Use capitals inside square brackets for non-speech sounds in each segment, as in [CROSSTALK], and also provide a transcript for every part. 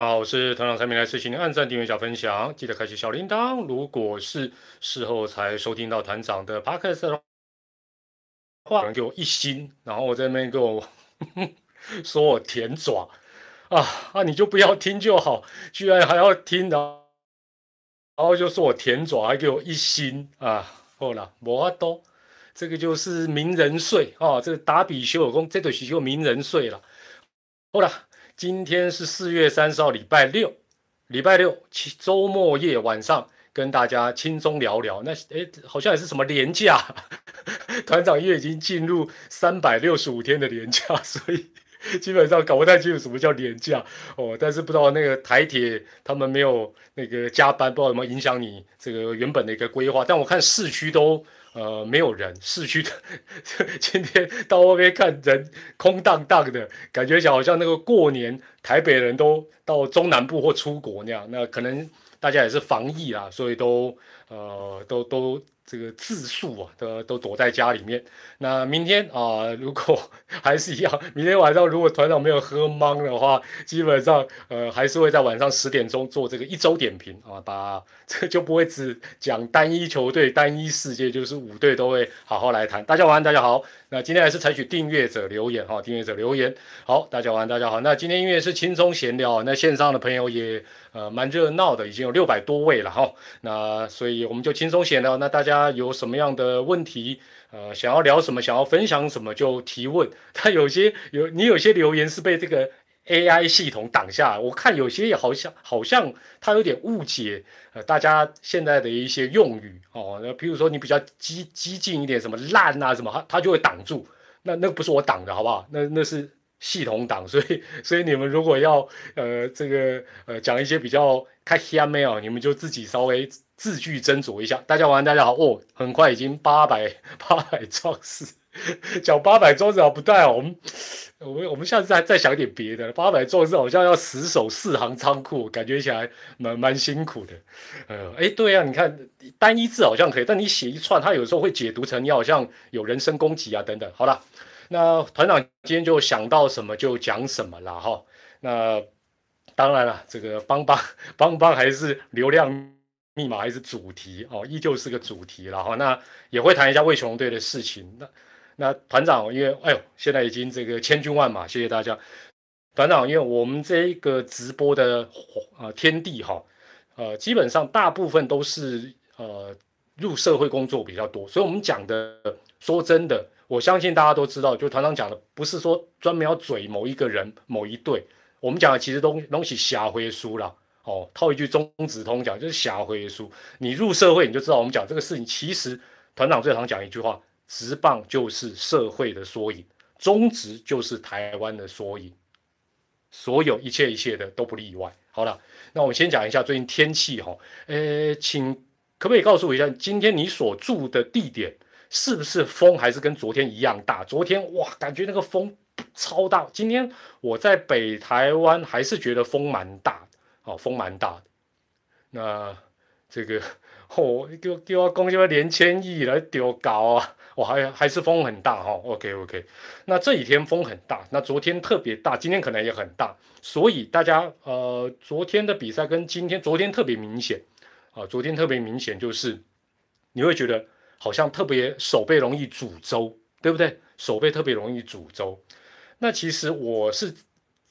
好，我是团长蔡明来，事情按赞、订阅、加分享，记得开启小铃铛。如果是事后才收听到团长的 podcast 的话，给我一星，然后我在那边给我 [LAUGHS] 说我舔爪啊啊，你就不要听就好，居然还要听，然后然后就说我舔爪，还给我一星啊，好了，摩阿多。这个就是名人税啊！这个打比修有功，这对是就名人税了。好了，今天是四月三十号，礼拜六，礼拜六周末夜晚上，跟大家轻松聊聊。那诶，好像也是什么年假，[LAUGHS] 团长因为已经进入三百六十五天的年假，[LAUGHS] 所以基本上搞不太清楚什么叫年假哦。但是不知道那个台铁他们没有那个加班，不知道有没有影响你这个原本的一个规划。但我看市区都。呃，没有人，市区的 [LAUGHS] 今天到外面看人空荡荡的，感觉像好像那个过年台北人都到中南部或出国那样，那可能大家也是防疫啊，所以都呃都都。这个自述啊，都都躲在家里面。那明天啊，如果 [LAUGHS] 还是一样，明天晚上如果团长没有喝懵的话，基本上呃还是会在晚上十点钟做这个一周点评啊，把 [LAUGHS] 这就不会只讲单一球队、单一世界，就是五队都会好好来谈。大家晚安，大家好。那今天还是采取订阅者留言哈，订阅者留言。好，大家晚安，大家好。那今天音乐是轻松闲聊，那线上的朋友也呃蛮热闹的，已经有六百多位了哈。那所以我们就轻松闲聊，那大家有什么样的问题，呃，想要聊什么，想要分享什么就提问。[LAUGHS] 他有些有你有些留言是被这个。AI 系统挡下，我看有些也好像好像他有点误解，呃，大家现在的一些用语哦，那比如说你比较激激进一点，什么烂啊什么，他他就会挡住，那那不是我挡的好不好？那那是系统党，所以所以你们如果要呃这个呃讲一些比较开黑没有，你们就自己稍微字句斟酌一下。大家晚安，大家好哦，很快已经八百八百壮士。讲八百壮士好不对哦，我们我们我们下次再再想点别的。八百壮士好像要死守四行仓库，感觉起来蛮蛮辛苦的。呃，哎，对啊，你看单一字好像可以，但你写一串，它有时候会解读成你好像有人身攻击啊等等。好了，那团长今天就想到什么就讲什么了哈。那当然了，这个帮帮帮帮还是流量密码还是主题哦，依旧是个主题了哈。那也会谈一下魏雄队的事情。那那团长，因为哎呦，现在已经这个千军万马，谢谢大家。团长，因为我们这一个直播的呃天地哈，呃，基本上大部分都是呃入社会工作比较多，所以我们讲的，说真的，我相信大家都知道，就团长讲的，不是说专门要嘴某一个人、某一队，我们讲的其实东东西瞎回书了哦。套一句中子通讲，就是瞎回书。你入社会，你就知道我们讲这个事情，其实团长最常讲一句话。直棒就是社会的缩影，中职就是台湾的缩影，所有一切一切的都不例外。好了，那我们先讲一下最近天气哈，呃，请可不可以告诉我一下，今天你所住的地点是不是风还是跟昨天一样大？昨天哇，感觉那个风超大，今天我在北台湾还是觉得风蛮大，哦，风蛮大的。那这个哦，[LAUGHS] 给我给我恭喜我连千亿来丢高啊！我还还是风很大哈，OK OK，那这几天风很大，那昨天特别大，今天可能也很大，所以大家呃，昨天的比赛跟今天，昨天特别明显啊，昨天特别明显就是你会觉得好像特别手背容易煮粥，对不对？手背特别容易煮粥。那其实我是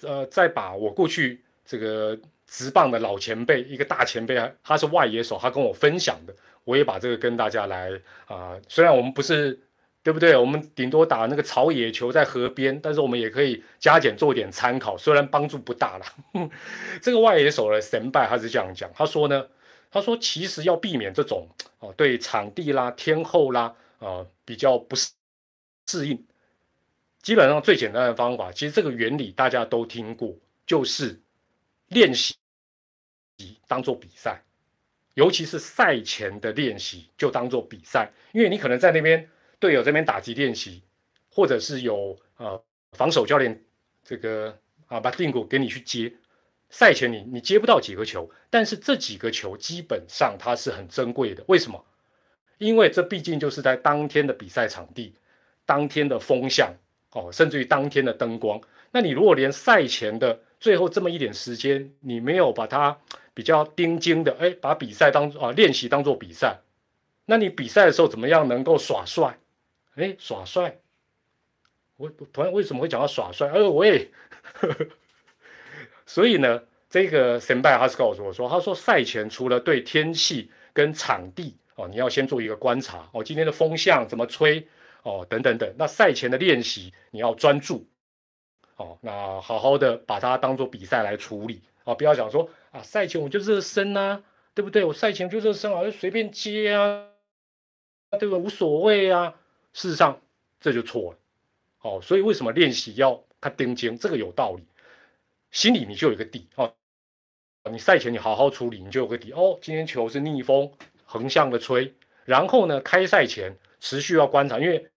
呃在把我过去这个直棒的老前辈，一个大前辈啊，他是外野手，他跟我分享的。我也把这个跟大家来啊，虽然我们不是对不对？我们顶多打那个草野球在河边，但是我们也可以加减做点参考，虽然帮助不大了。[LAUGHS] 这个外野手的神拜他是这样讲，他说呢，他说其实要避免这种哦对场地啦、天候啦啊比较不适适应，基本上最简单的方法，其实这个原理大家都听过，就是练习当做比赛。尤其是赛前的练习，就当做比赛，因为你可能在那边队友这边打击练习，或者是有呃防守教练这个啊把定骨给你去接，赛前你你接不到几个球，但是这几个球基本上它是很珍贵的。为什么？因为这毕竟就是在当天的比赛场地，当天的风向哦，甚至于当天的灯光。那你如果连赛前的最后这么一点时间，你没有把它比较盯紧的，哎，把比赛当啊练习当做比赛，那你比赛的时候怎么样能够耍帅？哎，耍帅，我突然为什么会讲到耍帅？哎，我也，所以呢，这个神拜哈斯告诉我说，他说赛前除了对天气跟场地哦，你要先做一个观察哦，今天的风向怎么吹哦，等等等，那赛前的练习你要专注。哦，那好好的把它当做比赛来处理啊，不要想说啊，赛前我就热身呐，对不对？我赛前就热身啊，就随便接啊，对吧？无所谓啊。事实上这就错了。哦，所以为什么练习要看盯尖？这个有道理，心里你就有一个底哦。你赛前你好好处理，你就有个底哦。今天球是逆风横向的吹，然后呢，开赛前持续要观察，因为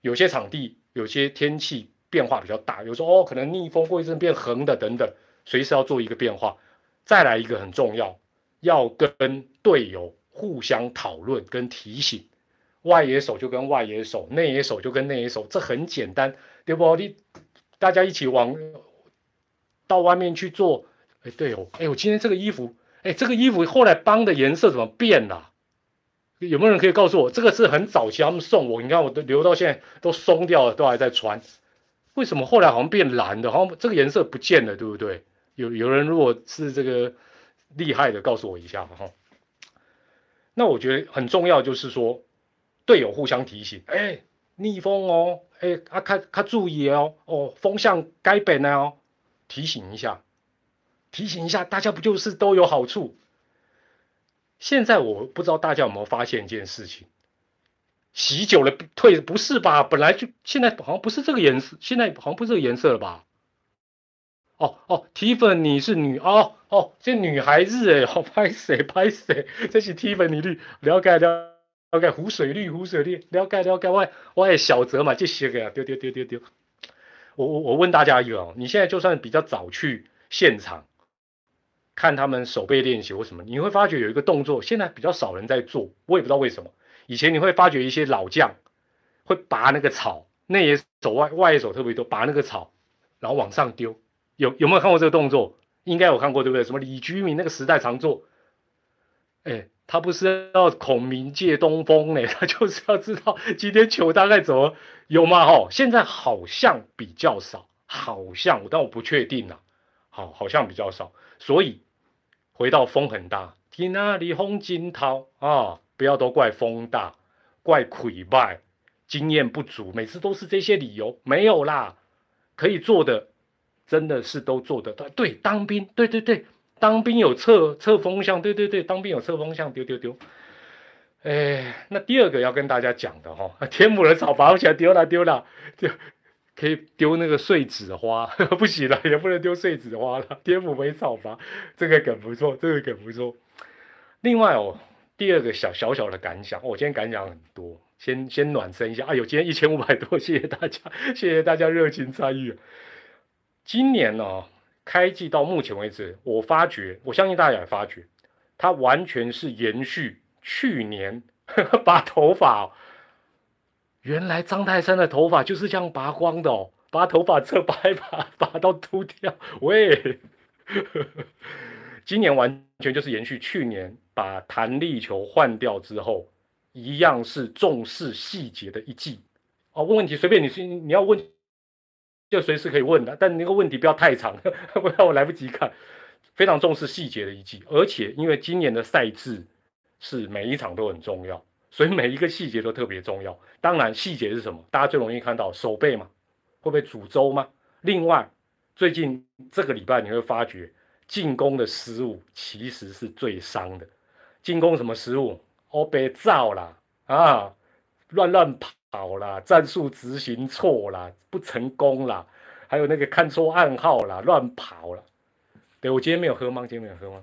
有些场地有些天气。变化比较大，有时候哦，可能逆风过一阵变横的等等，随时要做一个变化。再来一个很重要，要跟队友互相讨论跟提醒。外野手就跟外野手，内野手就跟内野手，这很简单，对不？你大家一起往到外面去做。哎，对哦，哎，我今天这个衣服，哎，这个衣服后来帮的颜色怎么变了？有没有人可以告诉我？这个是很早期他们送我，你看我都留到现在都松掉了，都还在穿。为什么后来好像变蓝的？好像这个颜色不见了，对不对？有有人如果是这个厉害的，告诉我一下哈。那我觉得很重要，就是说队友互相提醒，哎，逆风哦，哎，啊，看看注意哦，哦，风向该变了哦，提醒一下，提醒一下，大家不就是都有好处？现在我不知道大家有没有发现一件事情。洗久了退不是吧？本来就现在好像不是这个颜色，现在好像不是这个颜色了吧？哦哦，提粉你是女哦哦，这女孩子哎，好拍谁拍谁，这是提粉你绿，了解了了解湖水绿湖水绿，了解了解我我也小泽嘛，这些个丢丢丢丢丢。我我我问大家一个哦，你现在就算比较早去现场看他们手背练习或什么，你会发觉有一个动作现在比较少人在做，我也不知道为什么。以前你会发觉一些老将会拔那个草，内野手外外野手特别多，拔那个草，然后往上丢。有有没有看过这个动作？应该有看过，对不对？什么李居明那个时代常做。哎，他不是要孔明借东风呢，[LAUGHS] 他就是要知道今天球大概怎么有吗？哦，现在好像比较少，好像，但我不确定啊。好，好像比较少。所以回到风很大，天哪里风惊涛啊！不要都怪风大，怪溃败，经验不足，每次都是这些理由，没有啦，可以做的，真的是都做得到。对，当兵，对对对，当兵有测测风向，对对对，当兵有测风向，丢丢丢。哎，那第二个要跟大家讲的哈，[LAUGHS] 天母的草拔起来丢了丢了，就可以丢那个碎纸花，[LAUGHS] 不行了，也不能丢碎纸花了。天母没草拔，这个梗不错，这个梗不错。另外哦。第二个小小小的感想，我今天感想很多，先先暖身一下。哎呦今天一千五百多，谢谢大家，谢谢大家热情参与。今年呢，开季到目前为止，我发觉，我相信大家也发觉，它完全是延续去年 [LAUGHS] 拔头发。原来张泰山的头发就是这样拔光的哦，把头发侧拔一拔，拔到秃掉。喂，[LAUGHS] 今年完全就是延续去年。把弹力球换掉之后，一样是重视细节的一季哦。问问题随便你，你要问就随时可以问的，但那个问题不要太长，[LAUGHS] 不然我来不及看。非常重视细节的一季，而且因为今年的赛制是每一场都很重要，所以每一个细节都特别重要。当然，细节是什么？大家最容易看到手背嘛，会不会煮粥吗？另外，最近这个礼拜你会发觉进攻的失误其实是最伤的。进攻什么失误？哦，被造啦，啊，乱乱跑好啦，战术执行错啦，不成功啦，还有那个看错暗号啦，乱跑了。对我今天没有喝吗？今天没有喝吗？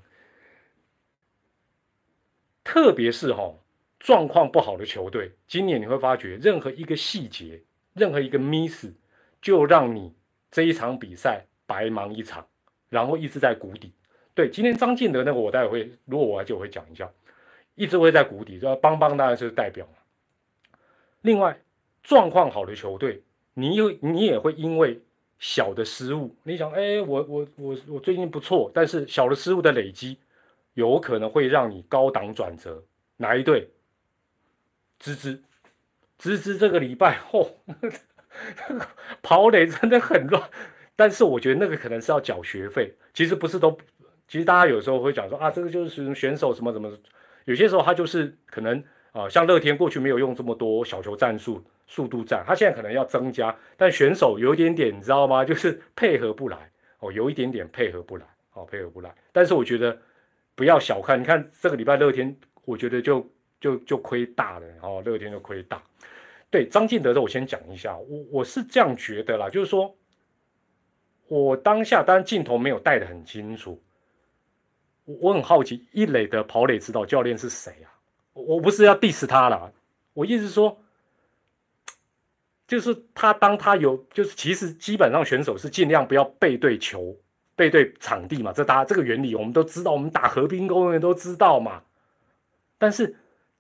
特别是哈，状况不好的球队，今年你会发觉，任何一个细节，任何一个 miss，就让你这一场比赛白忙一场，然后一直在谷底。对，今天张进德那个，我待会会，如果我来就会讲一下，一直会在谷底，说邦邦当然是代表。另外，状况好的球队，你又你也会因为小的失误，你想，哎，我我我我最近不错，但是小的失误的累积，有可能会让你高档转折。哪一队？芝芝，芝芝这个礼拜，后，跑垒真的很乱。但是我觉得那个可能是要缴学费，其实不是都，其实大家有时候会讲说啊，这个就是选手什么什么，有些时候他就是可能啊，像乐天过去没有用这么多小球战术。速度战，他现在可能要增加，但选手有一点点，你知道吗？[LAUGHS] 就是配合不来哦，有一点点配合不来哦，配合不来。但是我觉得不要小看，你看这个礼拜乐天，我觉得就就就亏大了哦，乐天就亏大。对张进德的，我先讲一下，我我是这样觉得啦，就是说，我当下当然镜头没有带的很清楚，我我很好奇一垒的跑垒指导教练是谁啊？我不是要 diss 他啦，我意思是说。就是他，当他有，就是其实基本上选手是尽量不要背对球、背对场地嘛，这大家这个原理我们都知道，我们打和平公园都知道嘛。但是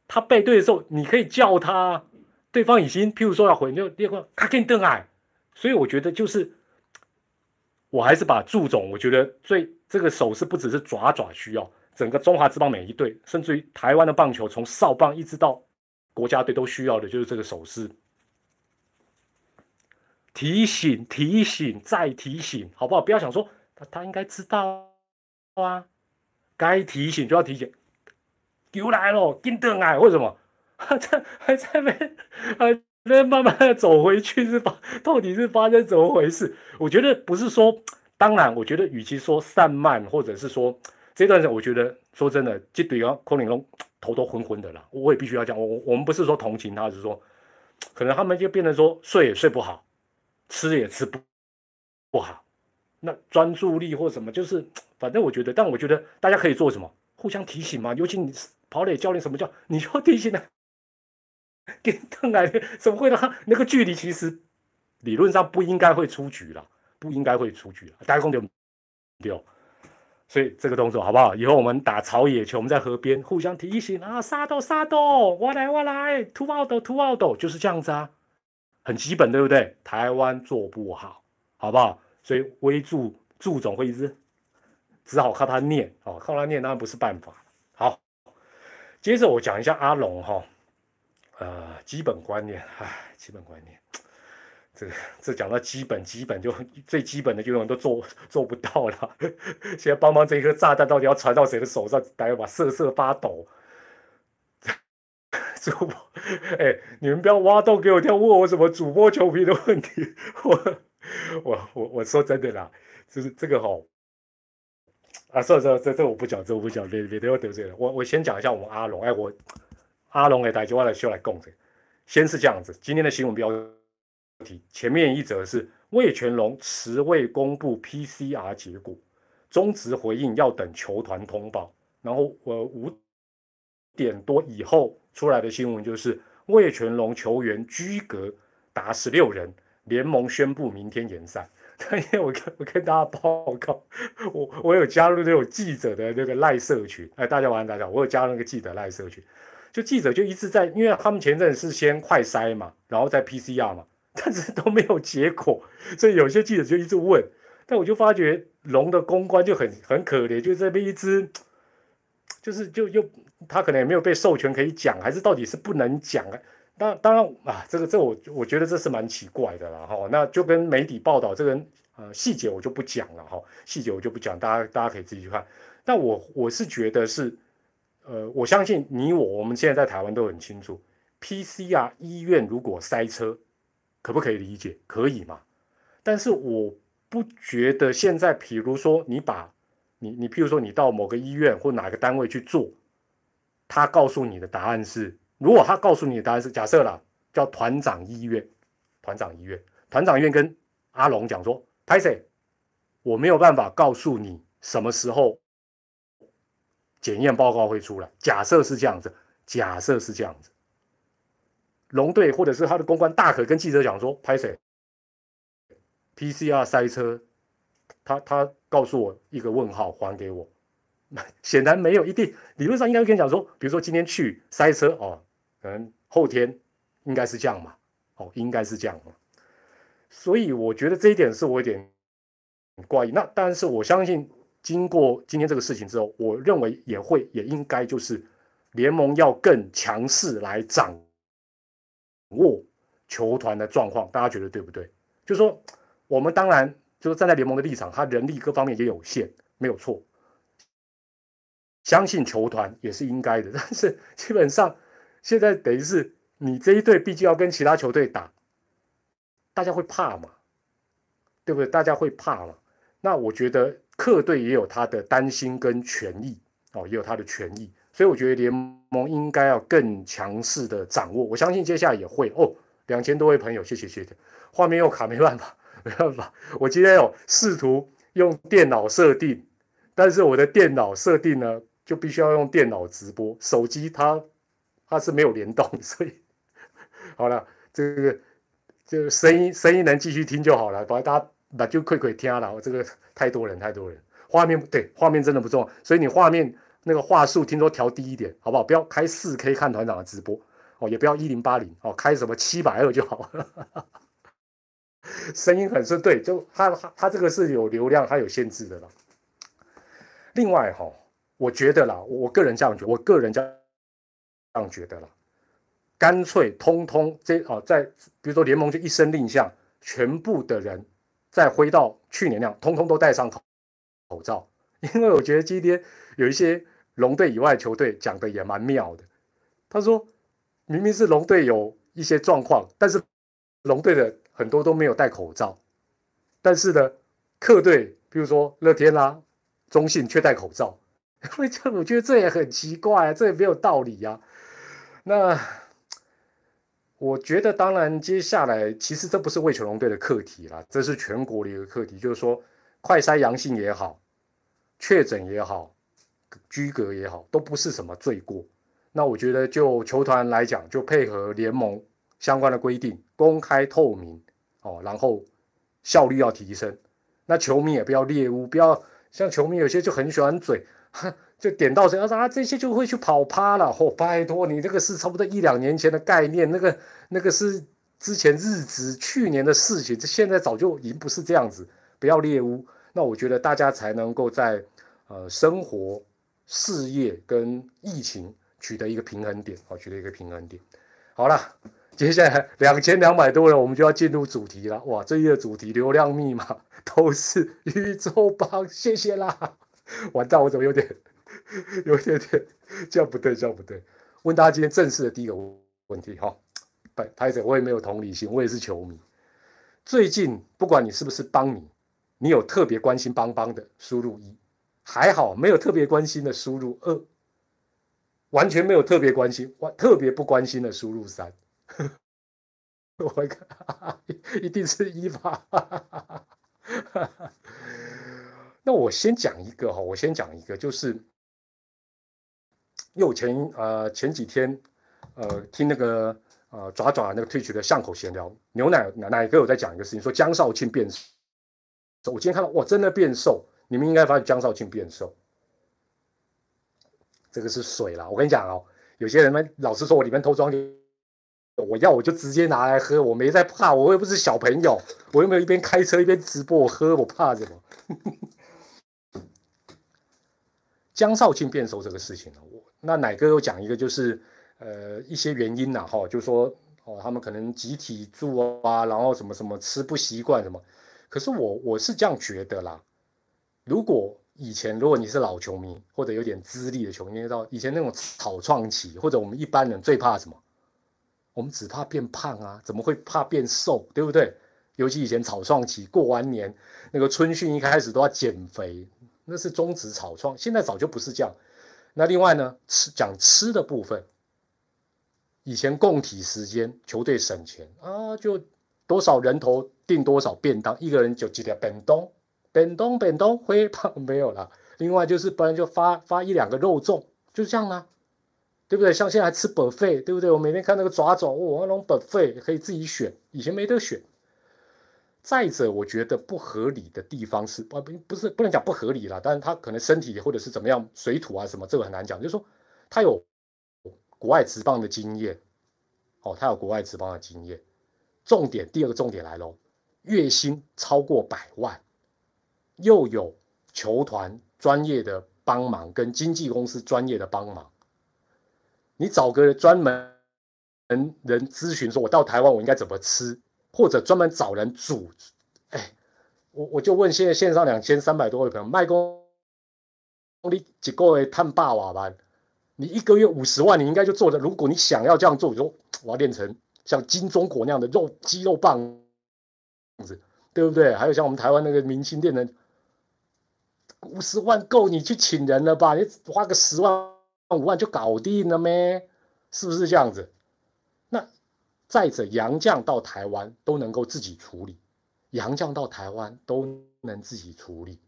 他背对的时候，你可以叫他，对方已经譬如说要回，你就第二个他给你瞪矮，所以我觉得就是，我还是把祝总，我觉得最这个手势不只是爪爪需要，整个中华之棒每一队，甚至于台湾的棒球，从少棒一直到国家队都需要的就是这个手势。提醒，提醒，再提醒，好不好？不要想说他，他应该知道啊。该提醒就要提醒。又来了，跟等哎，为什么？还在还在那还在慢慢的走回去，是发到底是发生怎么回事？我觉得不是说，当然，我觉得与其说散漫，或者是说这段时间，我觉得说真的，这对啊，孔玲龙头都昏昏的了。我也必须要讲，我我们不是说同情他，是说 [TSK] 可能他们就变成说睡也睡不好。吃也吃不不好，那专注力或什么，就是 [TSK] 反正我觉得，但我觉得大家可以做什么，互相提醒嘛。尤其你跑垒教练，什么叫你要提醒他？[LAUGHS] 跟邓来怎么会呢？那个距离其实理论上不应该会出局了，不应该会出局了。大家公丢丢，所以这个动作好不好？以后我们打草野球，我们在河边互相提醒啊，杀豆杀豆，我来我来，突奥斗突奥斗，就是这样子啊。很基本，对不对？台湾做不好，好不好？所以微助助总会一直只好靠他念哦，靠他念当然不是办法。好，接着我讲一下阿龙哈，呃，基本观念，唉，基本观念，这讲到基本，基本就最基本的就永远都做做不到了。[LAUGHS] 现在帮忙这一颗炸弹到底要传到谁的手上？大家把瑟瑟发抖。[LAUGHS] 主播，哎，你们不要挖洞给我跳，问我什么主播球迷的问题。[LAUGHS] 我，我，我，我说真的啦，就是这个吼，啊，算了算了，这这我不讲，这我不讲，别别得我得罪了。我我先讲一下我们阿龙，哎，我阿龙哎，大家我来秀来供着先是这样子，今天的新闻标题前面一则是魏全龙迟未公布 PCR 结果，中职回应要等球团通报，然后我五点多以后。出来的新闻就是魏全龙球员居格达十六人，联盟宣布明天延赛。[LAUGHS] 因为我跟我跟大家报告，我我有加入那种记者的那个赖社群，哎，大家晚安，大家好，我有加入那个记者赖社群，就记者就一直在，因为他们前阵是先快筛嘛，然后再 PCR 嘛，但是都没有结果，所以有些记者就一直问，但我就发觉龙的公关就很很可怜，就这边一只，就是就又。他可能也没有被授权可以讲，还是到底是不能讲啊？当当然啊，这个这我我觉得这是蛮奇怪的了哈。那就跟媒体报道这个呃细节我就不讲了哈，细节我就不讲，大家大家可以自己去看。但我我是觉得是，呃，我相信你我我们现在在台湾都很清楚，PCR 医院如果塞车，可不可以理解？可以嘛？但是我不觉得现在，比如说你把你你譬如说你到某个医院或哪个单位去做。他告诉你的答案是，如果他告诉你的答案是假设了，叫团长医院，团长医院，团长医院跟阿龙讲说，拍谁，我没有办法告诉你什么时候检验报告会出来。假设是这样子，假设是这样子，龙队或者是他的公关大可跟记者讲说，拍谁，PCR 塞车，他他告诉我一个问号，还给我。[LAUGHS] 显然没有一定，理论上应该跟你讲说，比如说今天去塞车哦，可能后天应该是这样嘛，哦，应该是这样嘛。所以我觉得这一点是我有点怪异。那但是我相信，经过今天这个事情之后，我认为也会也应该就是联盟要更强势来掌握球团的状况。大家觉得对不对？就说我们当然就是站在联盟的立场，他人力各方面也有限，没有错。相信球团也是应该的，但是基本上现在等于是你这一队毕竟要跟其他球队打。大家会怕嘛？对不对？大家会怕嘛？那我觉得客队也有他的担心跟权益哦，也有他的权益，所以我觉得联盟应该要更强势的掌握。我相信接下来也会哦。两千多位朋友，谢谢谢谢。画面又卡，没办法，没办法。我今天有试图用电脑设定，但是我的电脑设定呢，就必须要用电脑直播，手机它它是没有联动，所以好了，这个。就声音声音能继续听就好了，把大家把就快快听了。我这个太多人太多人，画面对画面真的不重要，所以你画面那个画素听说调低一点，好不好？不要开四 K 看团长的直播哦，也不要一零八零哦，开什么七百二就好了。[LAUGHS] 声音很顺，对，就他他他这个是有流量，它有限制的啦。另外哈，我觉得啦，我个人这样觉，我个人这样觉得啦。干脆通通这哦，在比如说联盟就一声令下，全部的人再回到去年那样，通通都戴上口口罩。因为我觉得今天有一些龙队以外球队讲的也蛮妙的。他说明明是龙队有一些状况，但是龙队的很多都没有戴口罩，但是呢，客队比如说乐天啦、中信却戴口罩。因为这我觉得这也很奇怪，啊这也没有道理呀。那。我觉得，当然，接下来其实这不是魏全龙队的课题了，这是全国的一个课题。就是说，快筛阳性也好，确诊也好，居格也好，都不是什么罪过。那我觉得，就球团来讲，就配合联盟相关的规定，公开透明哦，然后效率要提升。那球迷也不要猎物，不要像球迷有些就很喜欢嘴。[LAUGHS] 就点到谁啊？啊，这些就会去跑趴了。哦，拜托你，这个是差不多一两年前的概念，那个那个是之前日子去年的事情，这现在早就已经不是这样子。不要猎物，那我觉得大家才能够在呃生活、事业跟疫情取得一个平衡点，好，取得一个平衡点。好了，接下来 [LAUGHS] 两千两百多人，我们就要进入主题了。哇，这一的主题流量密码都是 [LAUGHS] 宇宙帮，谢谢啦。完蛋，我怎么有点？有点点，这样不对，这样不对。问大家今天正式的第一个问题哈，拍拍者，我也没有同理心，我也是球迷。最近不管你是不是帮你，你有特别关心帮帮的，输入一；还好没有特别关心的，输入二；完全没有特别关心，完特别不关心的，输入三。[LAUGHS] 我看 [LAUGHS] 一定是一吧。那我先讲一个哈，我先讲一个，就是。因为我前呃前几天，呃听那个呃爪爪那个退曲的巷口闲聊，牛奶奶奶哥有在讲一个事情，说江少庆变瘦。我今天看到哇，真的变瘦！你们应该发现江少庆变瘦，这个是水啦。我跟你讲哦，有些人们老是说我里面偷装我要我就直接拿来喝，我没在怕，我又不是小朋友，我又没有一边开车一边直播我喝，我怕什么？[LAUGHS] 江少庆变瘦这个事情呢，我。那奶哥有讲一个，就是呃一些原因呐，哈，就说哦，他们可能集体住啊，然后什么什么吃不习惯什么。可是我我是这样觉得啦，如果以前如果你是老球迷或者有点资历的球迷，知道以前那种草创期，或者我们一般人最怕什么？我们只怕变胖啊，怎么会怕变瘦？对不对？尤其以前草创期过完年，那个春训一开始都要减肥，那是终止草创。现在早就不是这样。那另外呢，吃讲吃的部分，以前供体时间，球队省钱啊，就多少人头订多少便当，一个人就几条便当，本东本东会胖 [LAUGHS] 没有了。另外就是不然就发发一两个肉粽，就这样啦，对不对？像现在吃本费对不对？我每天看那个爪爪，哦，那种 buffet 可以自己选，以前没得选。再者，我觉得不合理的地方是，不不不是不能讲不合理了，但是他可能身体或者是怎么样，水土啊什么，这个很难讲。就是说，他有国外职棒的经验，哦，他有国外职棒的经验。重点，第二个重点来喽，月薪超过百万，又有球团专业的帮忙跟经纪公司专业的帮忙，你找个专门人人咨询说，我到台湾我应该怎么吃，或者专门找人煮，哎，我我就问现在线上两千三百多位朋友，卖公你几个月探霸瓦吧？你一个月五十万，你应该就做的。如果你想要这样做，你说我要练成像金钟国那样的肉肌肉棒子，对不对？还有像我们台湾那个明星店的，五十万够你去请人了吧？你花个十万五万就搞定了咩？是不是这样子？那再者，洋将到台湾都能够自己处理，洋将到台湾都能自己处理。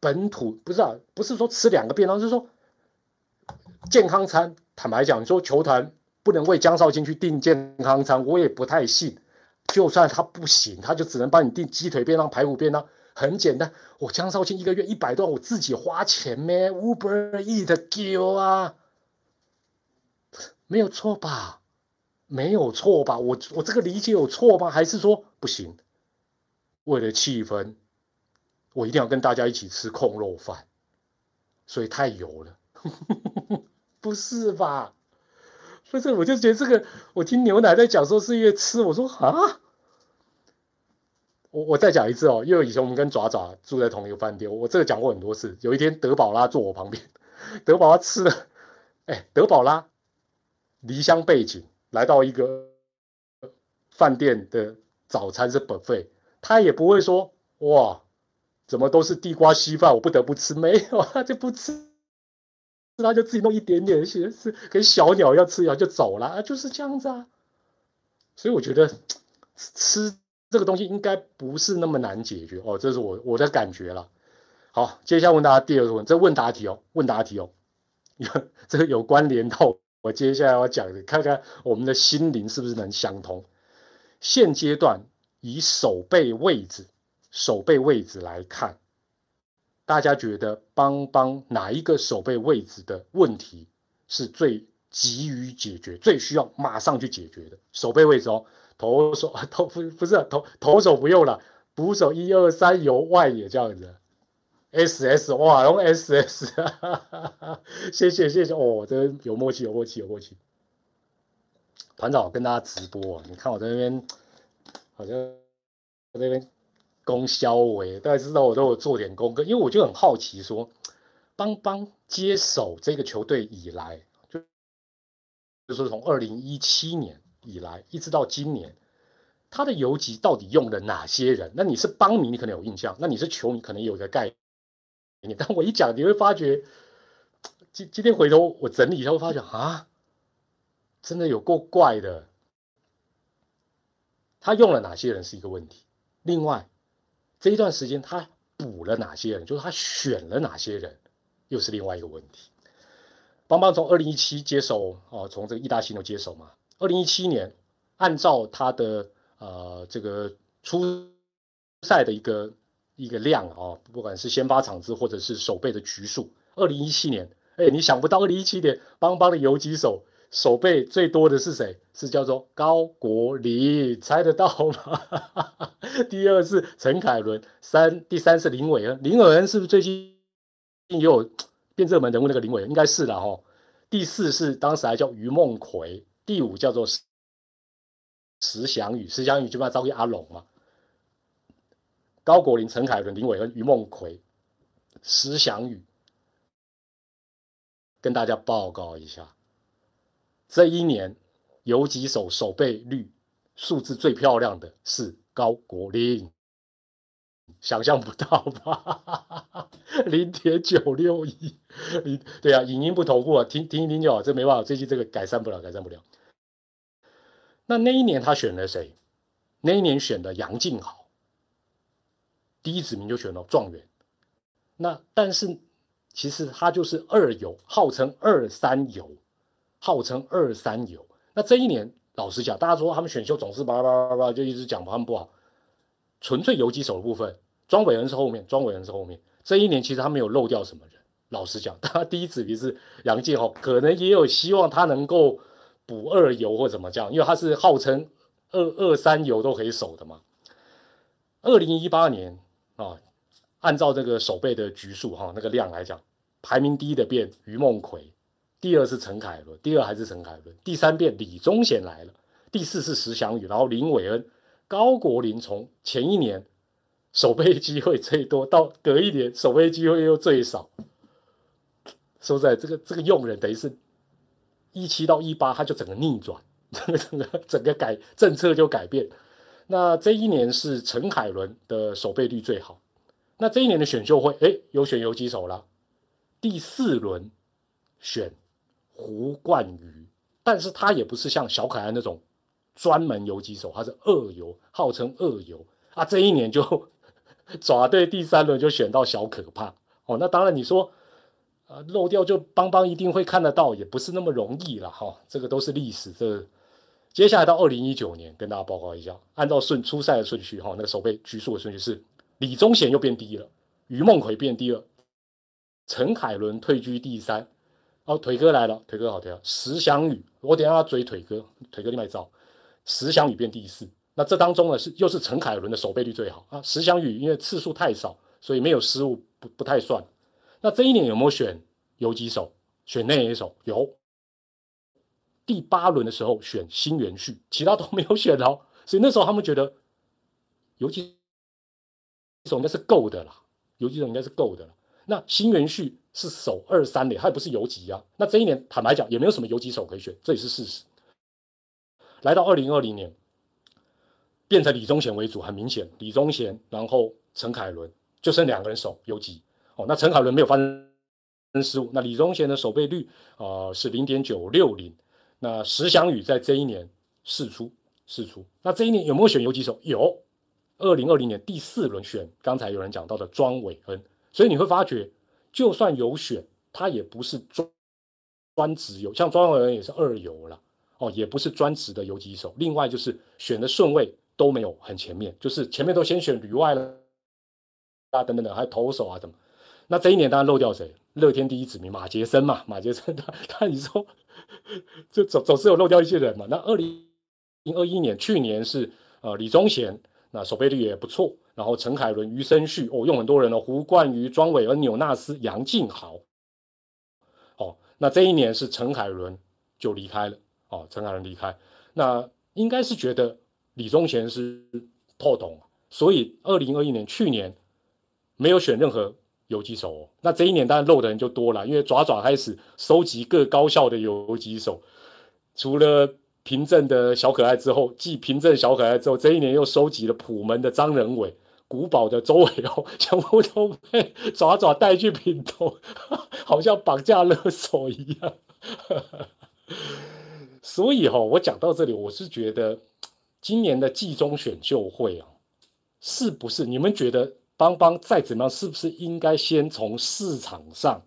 本土不是啊，不是说吃两个便当，是说。健康餐，坦白讲，你说球团不能为江少卿去订健康餐，我也不太信。就算他不行，他就只能帮你订鸡腿便当、排骨便当。很简单，我江少卿一个月一百多，我自己花钱咩？Uber Eat 丢啊，没有错吧？没有错吧？我我这个理解有错吗？还是说不行？为了气氛，我一定要跟大家一起吃控肉饭，所以太油了。[LAUGHS] 不是吧？不是，我就觉得这个，我听牛奶在讲说是因为吃，我说啊，我我再讲一次哦，因为以前我们跟爪爪住在同一个饭店，我这个讲过很多次。有一天德宝拉坐我旁边，德宝拉吃了，哎，德宝拉离乡背景来到一个饭店的早餐是本费，他也不会说哇，怎么都是地瓜稀饭，我不得不吃，没有，他就不吃。他就自己弄一点点，是是跟小鸟要吃一样就走了啊，就是这样子啊。所以我觉得吃这个东西应该不是那么难解决哦，这是我我的感觉了。好，接下来问大家第二个问，这问答题哦，问答题哦，有这个有关联到我接下来要讲的，看看我们的心灵是不是能相通。现阶段以手背位置，手背位置来看。大家觉得邦邦哪一个手背位置的问题是最急于解决、最需要马上去解决的手背位置哦？投手 [LAUGHS] 投不不是投投手不用了，捕手一二三由外野这样子，S S 哇用 S S，[LAUGHS] 谢谢谢谢哦，这有默契有默契有默契。团长我跟大家直播，你看我在那边 [TSK] 好像在那边。攻销为，大家知道我都有做点功课，因为我就很好奇，说邦邦接手这个球队以来，就就说从二零一七年以来一直到今年，他的游击到底用了哪些人？那你是邦迷，你可能有印象；那你是球迷，可能有一个概念。但我一讲，你会发觉，今今天回头我整理一下，会发觉啊，真的有够怪的。他用了哪些人是一个问题，另外。这一段时间他补了哪些人？就是他选了哪些人，又是另外一个问题。邦邦从二零一七接手哦，从这个意大犀牛接手嘛。二零一七年按照他的呃这个初赛的一个一个量啊，不管是先发场次或者是守备的局数，二零一七年，哎，你想不到二零一七年邦邦的游击手。守备最多的是谁？是叫做高国林，猜得到吗？[LAUGHS] 第二是陈凯伦，三第三是林伟恩。林伟恩是不是最近也有变热门人物？那个林伟恩应该是了哈。第四是当时还叫于梦奎，第五叫做石祥宇，石祥宇就把招给阿龙嘛。高国林、陈凯伦、林伟恩、于梦奎、石祥宇，跟大家报告一下。这一年游击手守备率数字最漂亮的是高国林，想象不到吧？零点九六一，对啊，影音不同步啊，听听一听就好，这没办法，最近这个改善不了，改善不了。那那一年他选了谁？那一年选的杨敬豪，第一指名就选了状元。那但是其实他就是二游，号称二三游。号称二三游，那这一年老实讲，大家说他们选秀总是叭叭叭叭就一直讲他们不好，纯粹游击手的部分，庄伟恩是后面，庄伟恩是后面。这一年其实他没有漏掉什么人，老实讲，[LAUGHS] 他第一指名是杨建豪，可能也有希望他能够补二游或怎么讲，因为他是号称二二三游都可以守的嘛。二零一八年啊，按照这个守备的局数哈，那个量来讲，排名第一的变于梦奎，第二是陈凯伦，第二还是陈凯伦，第三变李宗贤来了，第四是石祥宇，然后林伟恩、高国林从前一年守备机会最多，到隔一年守备机会又最少。说实在，这个这个用人等于是，一七到一八他就整个逆转，整个整个整个改政策就改变。那这一年是陈凯伦的守备率最好。那这一年的选秀会，哎，有选游击手了。第四轮选胡冠宇，但是他也不是像小可爱那种专门游击手，他是二游，号称二游啊。这一年就 [LAUGHS] 爪队第三轮就选到小可怕哦。那当然你说，呃，漏掉就邦邦一定会看得到，也不是那么容易了哈。这个都是历史，这。接下来到二零一九年，跟大家报告一下，按照顺初赛的顺序，哈，那个守备局数的顺序是李宗贤又变低了，于梦奎变低了，陈凯伦退居第三，哦，腿哥来了，腿哥好听，石祥宇，我等下要追腿哥，腿哥另外一招，石祥宇变第四，那这当中呢是又是陈凯伦的守备率最好啊，石祥宇因为次数太少，所以没有失误，不不太算。那这一年有没有选游击手，选内野手？有。第八轮的时候选新元旭，其他都没有选哦，所以那时候他们觉得游击手应该是够的啦，游击手应该是够的了。那新元旭是守二三垒，他也不是游击啊。那这一年坦白讲也没有什么游击手可以选，这也是事实。来到二零二零年，变成李宗贤为主，很明显，李宗贤，然后陈凯伦就剩两个人守游击。哦，那陈凯伦没有发生失误，那李宗贤的守备率啊是零点九六零。那石祥宇在这一年试出试出，那这一年有没有选游击手？有，二零二零年第四轮选，刚才有人讲到的庄伟恩，所以你会发觉，就算有选，他也不是专专职游，像庄伟恩也是二游了，哦，也不是专职的游击手。另外就是选的顺位都没有很前面，就是前面都先选旅外了啊，等等等，还有投手啊，怎么？那这一年当然漏掉谁？乐天第一指名马杰森嘛，马杰森他他你说，就总总是有漏掉一些人嘛。那二零二一年去年是呃李宗贤，那守备率也不错。然后陈凯伦、余生旭哦用很多人哦，胡冠宇、庄伟恩、纽纳斯、杨敬豪。哦，那这一年是陈凯伦就离开了哦，陈凯伦离开，那应该是觉得李宗贤是透懂，所以二零二一年去年没有选任何。游击手，那这一年当然漏的人就多了，因为爪爪开始收集各高校的游击手，除了平镇的小可爱之后，继平镇小可爱之后，这一年又收集了普门的张仁伟、古堡的周伟哦，全部都被爪爪带去平头，好像绑架勒索一样。所以哈，我讲到这里，我是觉得今年的季中选秀会啊，是不是你们觉得？邦邦再怎么样，是不是应该先从市场上，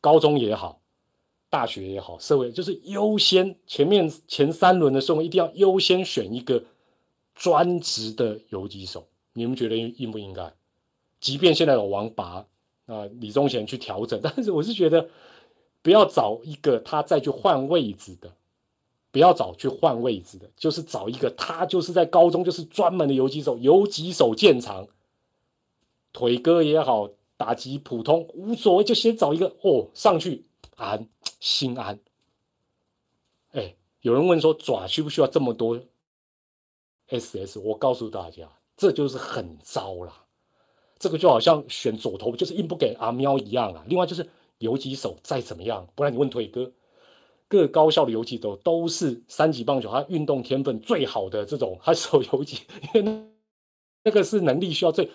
高中也好，大学也好，社会就是优先前面前三轮的时候，一定要优先选一个专职的游击手。你们觉得应不应该？即便现在有王拔啊、李宗贤去调整，[LAUGHS] 但是我是觉得不要找一个他再去换位置的，不要找去换位置的，就是找一个他就是在高中就是专门的游击手，游击手见长。腿哥也好，打击普通无所谓，就先找一个哦上去安心安。哎，有人问说爪需不需要这么多 SS？我告诉大家，这就是很糟了。这个就好像选左头就是硬不给阿喵一样啊。另外就是游击手再怎么样，不然你问腿哥，各高校的游击手都是三级棒球，他运动天分最好的这种，他守游击，因为那个是能力需要最。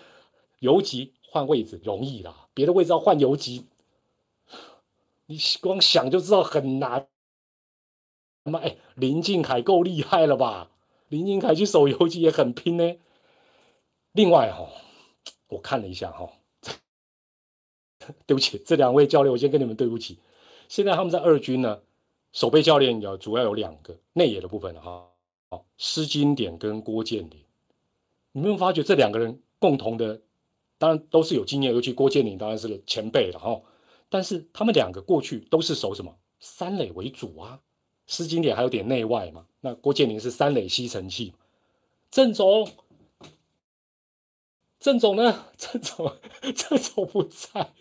游击换位置容易啦，别的位置要换游击，你光想就知道很难。妈哎，林敬凯够厉害了吧？林敬凯去守游击也很拼呢。另外哈，我看了一下哈，[LAUGHS] 对不起，这两位教练，我先跟你们对不起。现在他们在二军呢，守备教练有主要有两个内野的部分哈，好，施金典跟郭建林，你没有发觉这两个人共同的？当然都是有经验，尤其郭建林当然是前辈了哈。但是他们两个过去都是守什么三垒为主啊，施金点还有点内外嘛。那郭建林是三垒吸尘器，郑总郑总呢？郑总，[LAUGHS] 郑总不在，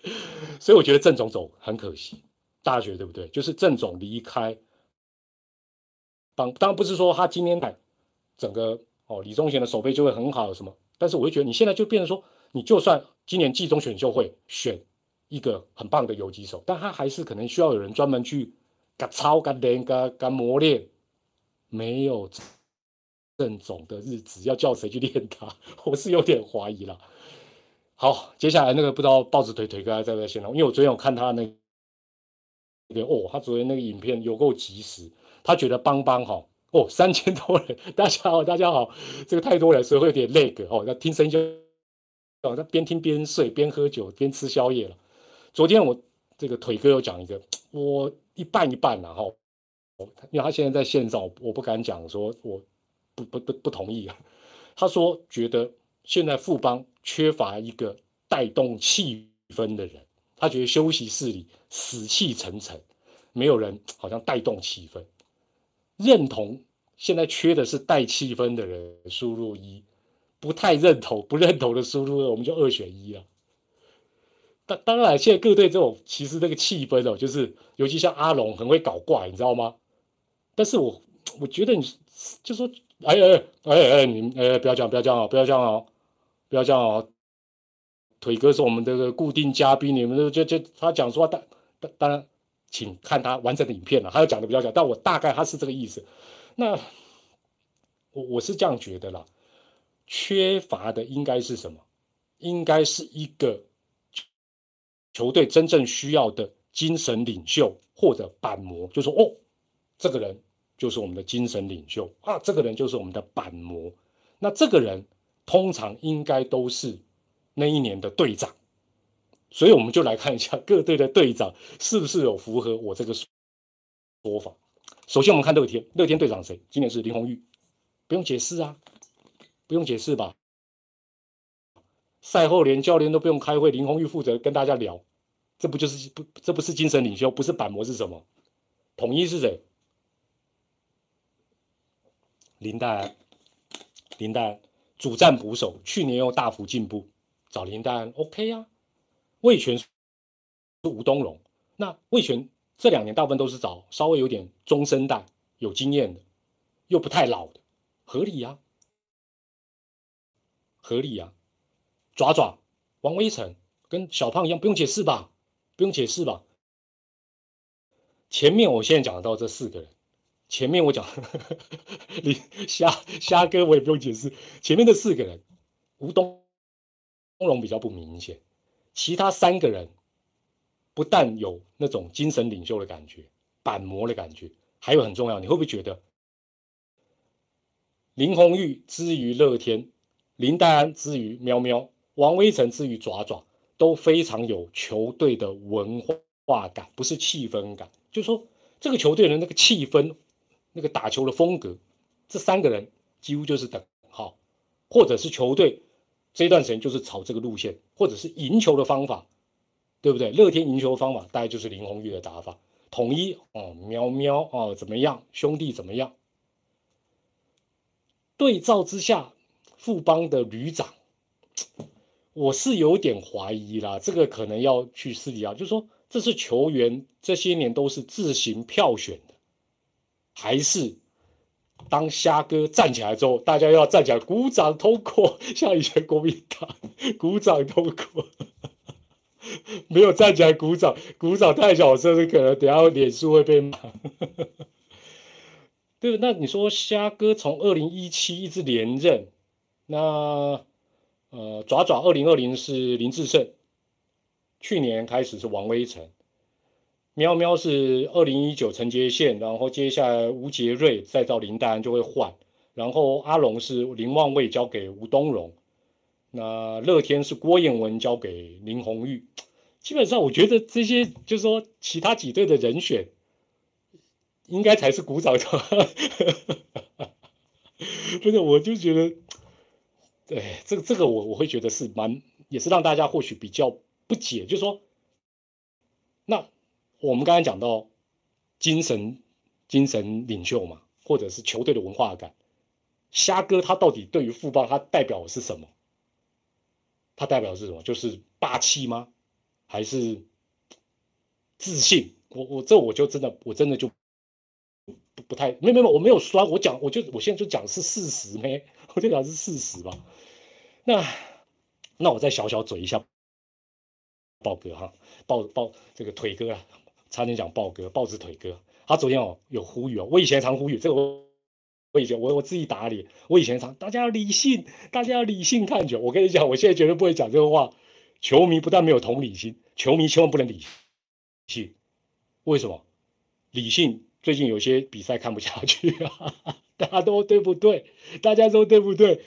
所以我觉得郑总走很可惜。大家觉得对不对？就是郑总离开，当当然不是说他今天来整个哦李宗贤的手背就会很好什么，但是我就觉得你现在就变成说，你就算今年季中选秀会选一个很棒的游击手，但他还是可能需要有人专门去干操、干练、干磨练，没有。正总的日子要叫谁去练他？[LAUGHS] 我是有点怀疑了。好，接下来那个不知道豹子腿腿哥还在不在现场？因为我昨天有看他那个哦，他昨天那个影片有够及时。他觉得邦邦哈哦三千多人，[LAUGHS] 大家好，大家好，这个太多人，所以会有点累个哦。那听声音就哦，他边听边睡，边喝酒边吃宵夜了。昨天我这个腿哥有讲一个，我一半一半然后，因为他现在在线上，我不敢讲说我。不不不不同意啊！他说觉得现在富邦缺乏一个带动气氛的人，他觉得休息室里死气沉沉，没有人好像带动气氛。认同现在缺的是带气氛的人，输入一；不太认同不认同的输入，我们就二选一啊。当当然，现在各队这种其实这个气氛哦，就是尤其像阿龙很会搞怪，你知道吗？但是我我觉得你就说。哎哎哎哎，你哎不要这样，不要这样哦，不要这样哦，不要这样哦。腿哥是我们这个固定嘉宾，你们就就就他讲说，当当当然，请看他完整的影片了，他要讲的比较讲，但我大概他是这个意思。那我我是这样觉得啦，缺乏的应该是什么？应该是一个球队真正需要的精神领袖或者板模，就说哦，这个人。就是我们的精神领袖啊，这个人就是我们的板模。那这个人通常应该都是那一年的队长，所以我们就来看一下各队的队长 [LAUGHS] 是不是有符合我这个说法。首先，我们看乐天，乐天队长谁？今年是林红玉，不用解释啊，不用解释吧？赛后连教练都不用开会，林红玉负责跟大家聊，这不就是不？这不是精神领袖，不是板模是什么？统一是谁？林黛安，林黛安主战捕手，去年又大幅进步，找林黛安 OK 啊。魏权是吴东荣，那魏权这两年大部分都是找稍微有点中生代、有经验的，又不太老的，合理呀，合理呀。爪爪王威成跟小胖一样，不用解释吧？不用解释吧？前面我现在讲到这四个人。前面我讲，[LAUGHS] 你虾虾哥我也不用解释。前面的四个人，吴东东荣比较不明显，其他三个人不但有那种精神领袖的感觉、板模的感觉，还有很重要，你会不会觉得林红玉之于乐天，林黛安之于喵喵，王威成之于爪爪，都非常有球队的文化感，不是气氛感，就是说这个球队的那个气氛。那个打球的风格，这三个人几乎就是等号，或者是球队这段时间就是朝这个路线，或者是赢球的方法，对不对？乐天赢球的方法大概就是林红玉的打法，统一哦，喵喵哦，怎么样？兄弟怎么样？对照之下，富邦的旅长，我是有点怀疑啦，这个可能要去私底下，就是说这是球员这些年都是自行票选的。还是当虾哥站起来之后，大家要站起来鼓掌通过，像以前国民党鼓掌通过，没有站起来鼓掌，鼓掌太小声，可能等下脸书会被骂。[LAUGHS] 对，那你说虾哥从二零一七一直连任，那呃爪爪二零二零是林志胜，去年开始是王威成。喵喵是二零一九陈杰宪，然后接下来吴杰瑞再到林丹就会换，然后阿龙是林望卫交给吴东荣，那乐天是郭彦文交给林红玉，基本上我觉得这些就是说其他几队的人选，应该才是鼓掌的，[LAUGHS] 不是我就觉得，对这个这个我我会觉得是蛮也是让大家或许比较不解，就是说那。我们刚才讲到精神精神领袖嘛，或者是球队的文化感，虾哥他到底对于富邦他代表的是什么？他代表的是什么？就是霸气吗？还是自信？我我这我就真的我真的就不不太没有没有我没有酸，我讲我就我现在就讲是事实呗，我就讲是事实吧。那那我再小小嘴一下，豹哥哈，豹豹这个腿哥啊，差点讲豹哥，豹子腿哥。他昨天哦有呼吁哦，我以前常呼吁这个，我我以前我我自己打脸，我以前常大家要理性，大家要理性看球。我跟你讲，我现在绝对不会讲这个话。球迷不但没有同理心，球迷千万不能理性。为什么？理性最近有些比赛看不下去啊，[LAUGHS] 大家都对不对？大家都对不对？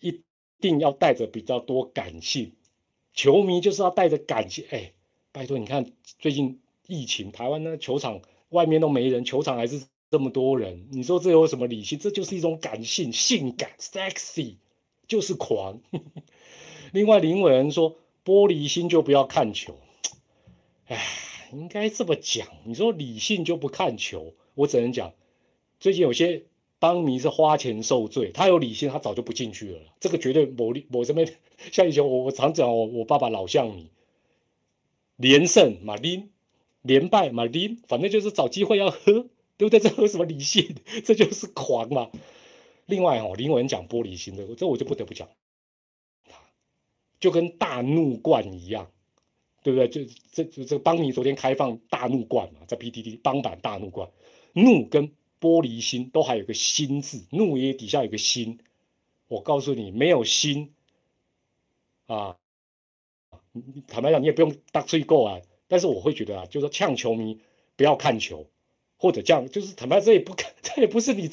一定要带着比较多感性，球迷就是要带着感性。哎，拜托你看最近疫情，台湾的球场外面都没人，球场还是这么多人。你说这有什么理性？这就是一种感性，性感，sexy，就是狂。[LAUGHS] 另外，林伟人说玻璃心就不要看球。哎，应该这么讲。你说理性就不看球，我只能讲，最近有些。邦尼是花钱受罪，他有理性，他早就不进去了。这个绝对某某这边，像以前我我常讲我我爸爸老像你，连胜马丁，连败马丁，反正就是找机会要喝，对不对？这喝什么理性？这就是狂嘛。另外哦，林文讲玻璃心的，这我就不得不讲，就跟大怒冠一样，对不对？就这这这个邦尼昨天开放大怒冠嘛，在 PTT 邦版大怒冠，怒跟。玻璃心都还有个心字，怒也底下有个心。我告诉你，没有心啊，坦白讲，你也不用大吹过啊。但是我会觉得啊，就是说呛球迷不要看球，或者这样，就是坦白这也不 [LAUGHS] 这也不是你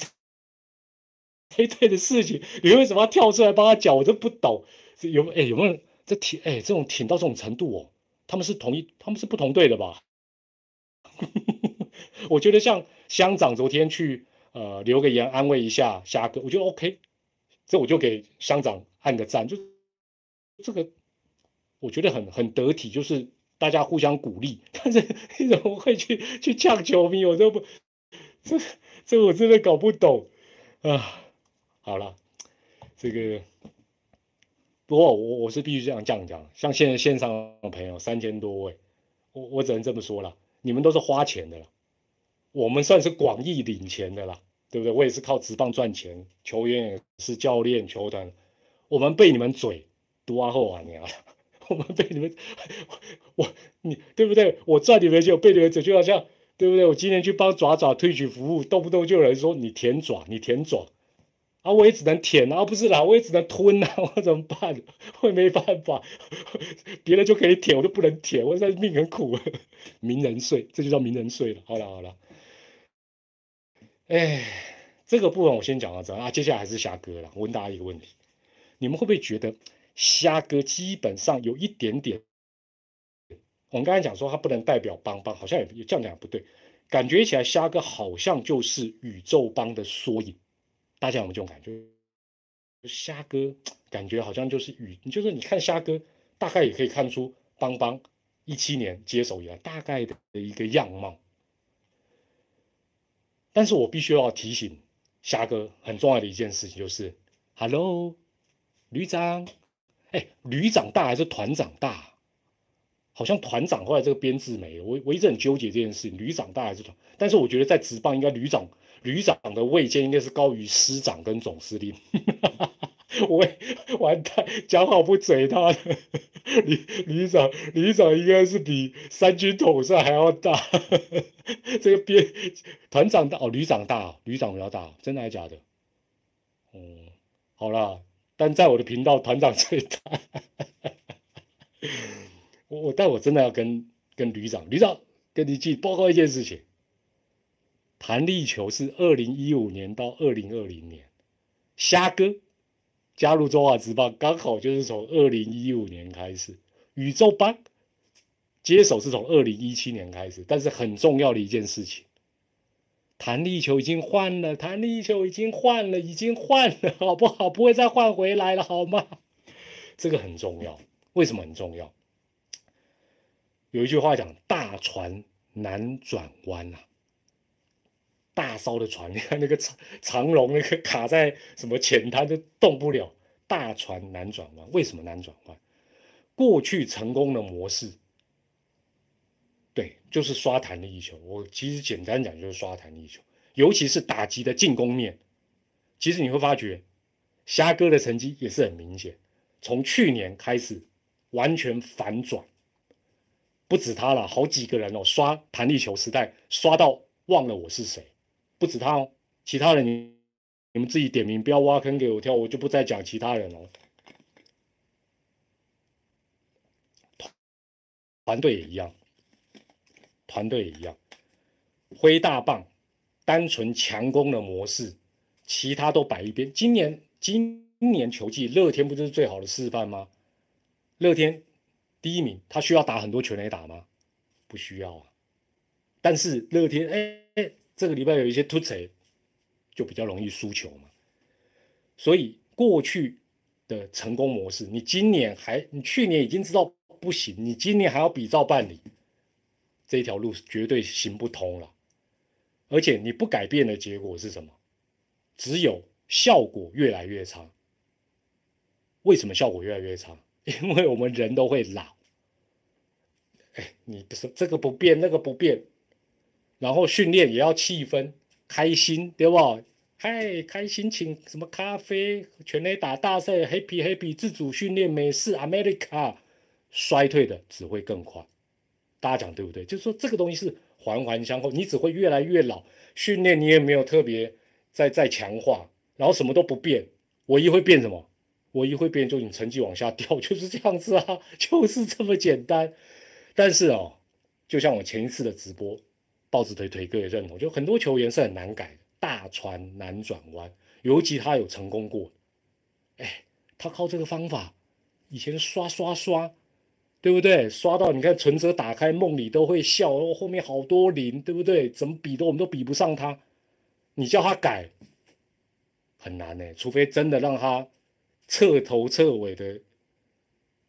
对对的事情，你为什么要跳出来帮他讲？我都不懂。有哎有没有这挺哎这种挺到这种程度哦？他们是同一他们是不同队的吧？[LAUGHS] 我觉得像乡长昨天去呃留个言安慰一下虾哥，我觉得 OK，这我就给乡长按个赞，就这个我觉得很很得体，就是大家互相鼓励。但是 [LAUGHS] 你怎么会去去呛球迷？我都不这这我真的搞不懂啊！好了，这个不过我我是必须这样这样讲，像现在线上的朋友三千多位，我我只能这么说了，你们都是花钱的了。我们算是广义领钱的啦，对不对？我也是靠直棒赚钱，球员也是教练、球团，我们被你们嘴毒啊后啊娘了，[LAUGHS] 我们被你们 [LAUGHS] 我你对不对？我赚你们钱，被你们嘴就好像对不对？我今天去帮爪爪推取服务，动不动就有人说你舔爪，你舔爪啊，我也只能舔啊，不是啦，我也只能吞啊，[LAUGHS] 我怎么办？我也没办法，别人就可以舔，我就不能舔，我现在命很苦，名人税，这就叫名人税了。好了好了。哎，这个部分我先讲到这啊，接下来还是虾哥了。我问大家一个问题：你们会不会觉得虾哥基本上有一点点？我们刚才讲说他不能代表邦邦，好像也这样讲不对。感觉起来虾哥好像就是宇宙邦的缩影。大家有没有这种感觉？虾哥感觉好像就是宇，就是你看虾哥，大概也可以看出邦邦一七年接手以来大概的一个样貌。但是我必须要提醒霞哥很重要的一件事情，就是，Hello，旅长，哎，旅长大还是团长大？好像团长后来这个编制没了，我我一直很纠结这件事情，旅长大还是团？但是我觉得在职棒应该旅长，旅长的位阶应该是高于师长跟总司令。我完蛋，讲好不嘴他的，旅旅长旅长应该是比三军统帅还要大，[LAUGHS] 这个编团长大哦，旅长大，旅长比较大，真的还是假的？嗯，好了，但在我的频道，团长最大。我我但我真的要跟跟旅长，旅长跟你去报告一件事情，弹力球是二零一五年到二零二零年，虾哥。加入中华职棒刚好就是从二零一五年开始，宇宙班接手是从二零一七年开始，但是很重要的一件事情，弹力球已经换了，弹力球已经换了，已经换了，好不好？不会再换回来了，好吗？[LAUGHS] 这个很重要，为什么很重要？有一句话讲，大船难转弯呐。大艘的船，你 [LAUGHS] 看那个长长龙，那个卡在什么浅滩都动不了。大船难转弯。为什么难转弯？过去成功的模式，对，就是刷弹力球。我其实简单讲就是刷弹力球，尤其是打击的进攻面。其实你会发觉，虾哥的成绩也是很明显，从去年开始完全反转。不止他了，好几个人哦，刷弹力球时代刷到忘了我是谁。不止他哦，其他人你们自己点名，不要挖坑给我跳，我就不再讲其他人了。团队也一样，团队也一样，挥大棒，单纯强攻的模式，其他都摆一边。今年今年球季，乐天不就是最好的示范吗？乐天第一名，他需要打很多全垒打吗？不需要啊。但是乐天，哎，这个礼拜有一些突锤，就比较容易输球嘛。所以过去的成功模式，你今年还，你去年已经知道。不行，你今年还要比照办理，这条路绝对行不通了。而且你不改变的结果是什么？只有效果越来越差。为什么效果越来越差？[LAUGHS] 因为我们人都会老。哎，你不是这个不变，那个不变，然后训练也要气氛开心，对不？嗨，开心请什么咖啡、全垒打大赛、Happy Happy 自主训练、美式 America。衰退的只会更快，大家讲对不对？就是说这个东西是环环相扣，你只会越来越老。训练你也没有特别在在强化，然后什么都不变，唯一会变什么？唯一会变就你成绩往下掉，[LAUGHS] 就是这样子啊，就是这么简单。但是哦，就像我前一次的直播，豹子腿腿哥也认同，就很多球员是很难改，大船难转弯，尤其他有成功过，哎，他靠这个方法，以前刷刷刷。对不对？刷到你看存折打开，梦里都会笑。哦，后面好多零，对不对？怎么比都我们都比不上他。你叫他改很难呢，除非真的让他彻头彻尾的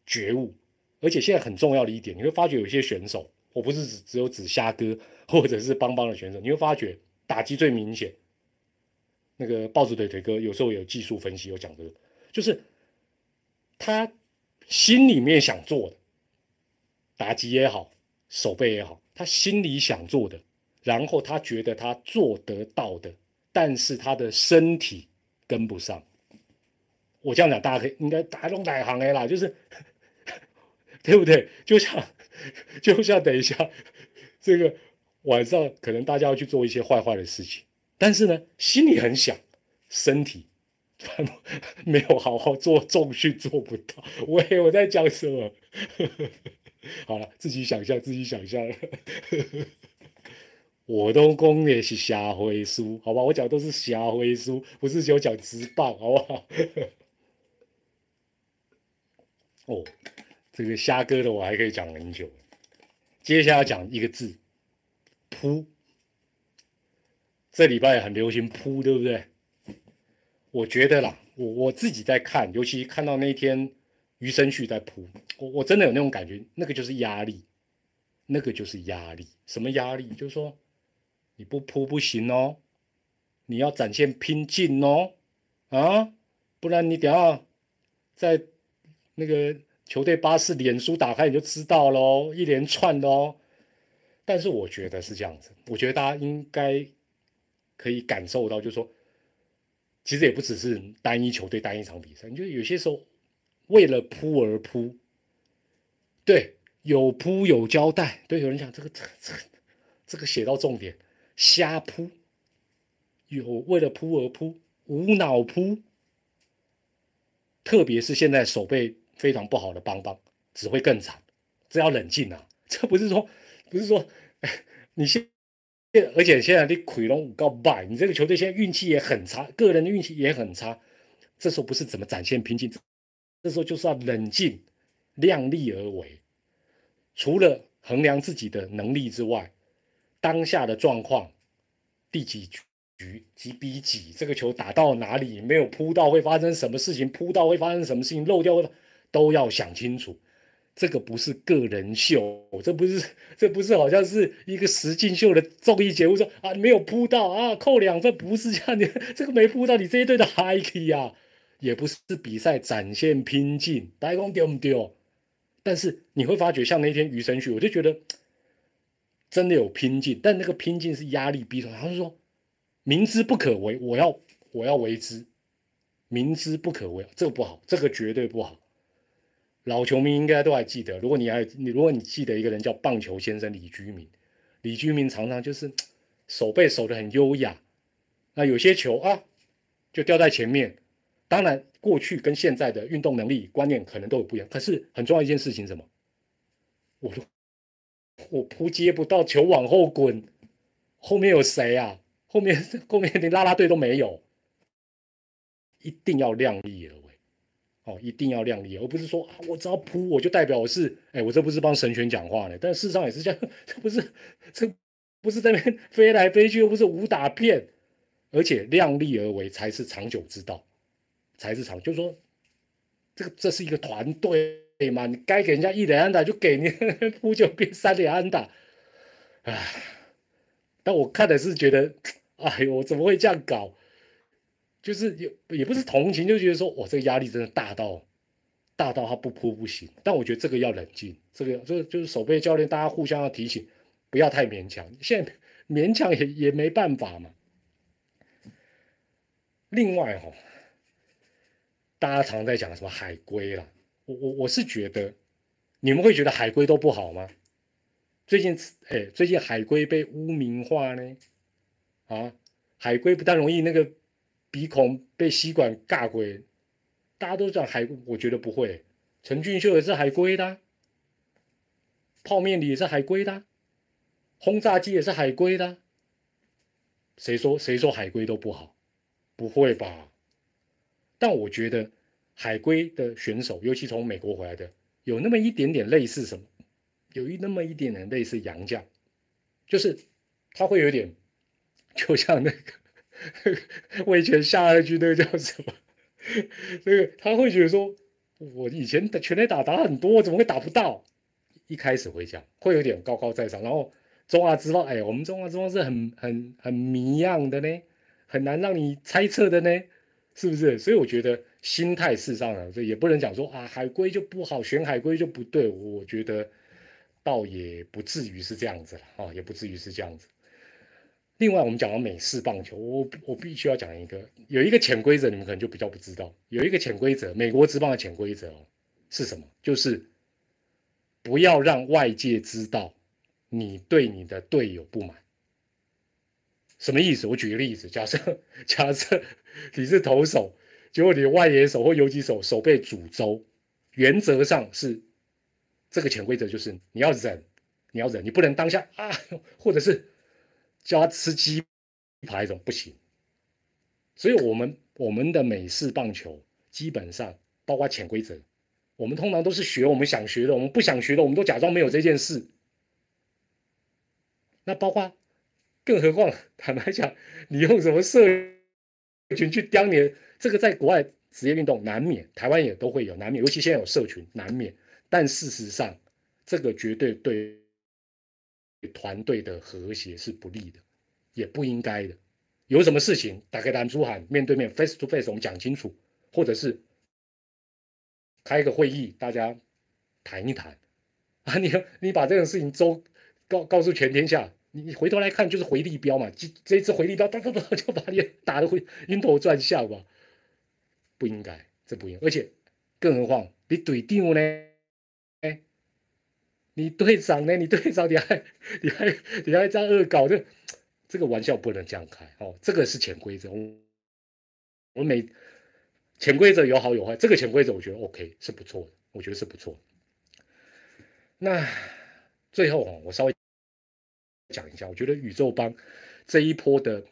觉悟。而且现在很重要的一点，你会发觉有些选手，我不是只只有指虾哥或者是邦邦的选手，你会发觉打击最明显。那个豹子腿腿哥有时候有技术分析有讲的，就是他心里面想做的。打击也好，手背也好，他心里想做的，然后他觉得他做得到的，但是他的身体跟不上。我这样讲，大家可以应该打弄哪行的啦，就是 [LAUGHS] 对不对？就像就像等一下这个晚上，可能大家要去做一些坏坏的事情，但是呢，心里很想，身体没有好好做重训，做不到。喂，我在讲什么？[LAUGHS] 好了，自己想象，自己想象。我都讲的是瞎回书，好吧？我讲都是瞎回书，不是就讲直棒，好不好？[LAUGHS] 哦，这个虾哥的我还可以讲很久。接下来讲一个字，扑。这礼拜很流行扑，对不对？我觉得啦，我我自己在看，尤其看到那天。余生旭在扑，我我真的有那种感觉，那个就是压力，那个就是压力。什么压力？就是说你不扑不行哦，你要展现拼劲哦，啊，不然你等下在那个球队巴士脸书打开你就知道喽，一连串的哦。但是我觉得是这样子，我觉得大家应该可以感受到，就是说，其实也不只是单一球队单一场比赛，就有些时候。为了扑而扑，对，有扑有交代。对，有人讲这个这这这个写到重点，瞎扑，有为了扑而扑，无脑扑。特别是现在手背非常不好的邦邦，只会更惨。这要冷静啊！这不是说不是说 [LAUGHS] 你现，而且现在你奎龙五告败，你这个球队现在运气也很差，个人的运气也很差。这时候不是怎么展现平静？这时候就是要冷静、量力而为。除了衡量自己的能力之外，当下的状况，第几局几比几，这个球打到哪里，没有扑到会发生什么事情，扑到会发生什么事情，漏掉都要想清楚。这个不是个人秀，这不是这不是好像是一个实境秀的综艺节目说啊没有扑到啊扣两分，不是这样的。这个没扑到，你这一队的 high 呀。也不是比赛展现拼劲，大家讲丢不丢？但是你会发觉，像那天余生旭，我就觉得真的有拼劲，但那个拼劲是压力逼出来。他就说明知不可为，我要我要为之，明知不可为，这个不好，这个绝对不好。老球迷应该都还记得，如果你还你如果你记得一个人叫棒球先生李居明，李居明常常就是 [TSK] 手背守得很优雅，那有些球啊就掉在前面。当然，过去跟现在的运动能力观念可能都有不一样。可是很重要一件事情，什么？我我扑接不到球往后滚，后面有谁啊？后面 [LAUGHS] 后面连拉拉队都没有，一定要量力而为哦，一定要量力，而不是说啊，我只要扑我就代表我是哎，我这不是帮神权讲话呢？但事实上也是这样，[LAUGHS] 这不是这不是在那边 [LAUGHS] 飞来飞去，又不是武打片，而且量力而为才是长久之道。才是长，就是说，这个这是一个团队嘛，你该给人家一连安打就给 [LAUGHS] 你，扑就变三连安打，唉，但我看的是觉得，哎呦，怎么会这样搞？就是也也不是同情，就觉得说，哇，这个压力真的大到大到他不扑不行。但我觉得这个要冷静，这个这个就是守备教练大家互相要提醒，不要太勉强。现在 [LAUGHS] 勉强也也没办法嘛。另外哈。大家常在讲什么海龟啦，我我我是觉得，你们会觉得海龟都不好吗？最近哎，最近海龟被污名化呢，啊，海龟不但容易那个鼻孔被吸管尬鬼，大家都讲海，我觉得不会。陈俊秀也是海龟的，泡面里也是海龟的，轰炸机也是海龟的，谁说谁说海龟都不好？不会吧？但我觉得海龟的选手，尤其从美国回来的，有那么一点点类似什么，有一那么一点点类似洋将，就是他会有点，就像那个 [LAUGHS] 我以前下一句那个叫什么，那个他会觉得说，我以前的全垒打打很多，怎么会打不到？一开始会这样，会有点高高在上，然后中华之邦，哎，我们中华之邦是很很很迷样的呢，很难让你猜测的呢。是不是？所以我觉得心态事实上呢，这也不能讲说啊，海龟就不好，选海龟就不对。我觉得倒也不至于是这样子了啊，也不至于是这样子。另外，我们讲到美式棒球，我我必须要讲一个，有一个潜规则，你们可能就比较不知道。有一个潜规则，美国职棒的潜规则哦，是什么？就是不要让外界知道你对你的队友不满。什么意思？我举个例子，假设假设你是投手，结果你外野手或游击手手被诅咒，原则上是这个潜规则就是你要忍，你要忍，你不能当下啊，或者是叫他吃鸡排一种不行。所以，我们我们的美式棒球基本上包括潜规则，我们通常都是学我们想学的，我们不想学的，我们都假装没有这件事。那包括。更何况，坦白讲，你用什么社群去刁你？这个在国外职业运动难免，台湾也都会有难免，尤其现在有社群难免。但事实上，这个绝对对团队的和谐是不利的，也不应该的。有什么事情打开蓝珠喊，面对面 face to face，我们讲清楚，或者是开一个会议，大家谈一谈啊。你你把这种事情周告告诉全天下。你你回头来看，就是回力标嘛，这这一次回力标，哒哒哒就把你打得会晕头转向吧？不应该，这不应，而且更何况你队长呢？你队长呢？你队长你还 [LAUGHS] 你还你还这样恶搞，这这个玩笑不能这样开哦，这个是潜规则。我我每潜规则有好有坏，这个潜规则我觉得 OK 是不错的，我觉得是不错。那最后啊，我稍微。讲一下，我觉得宇宙帮这一波的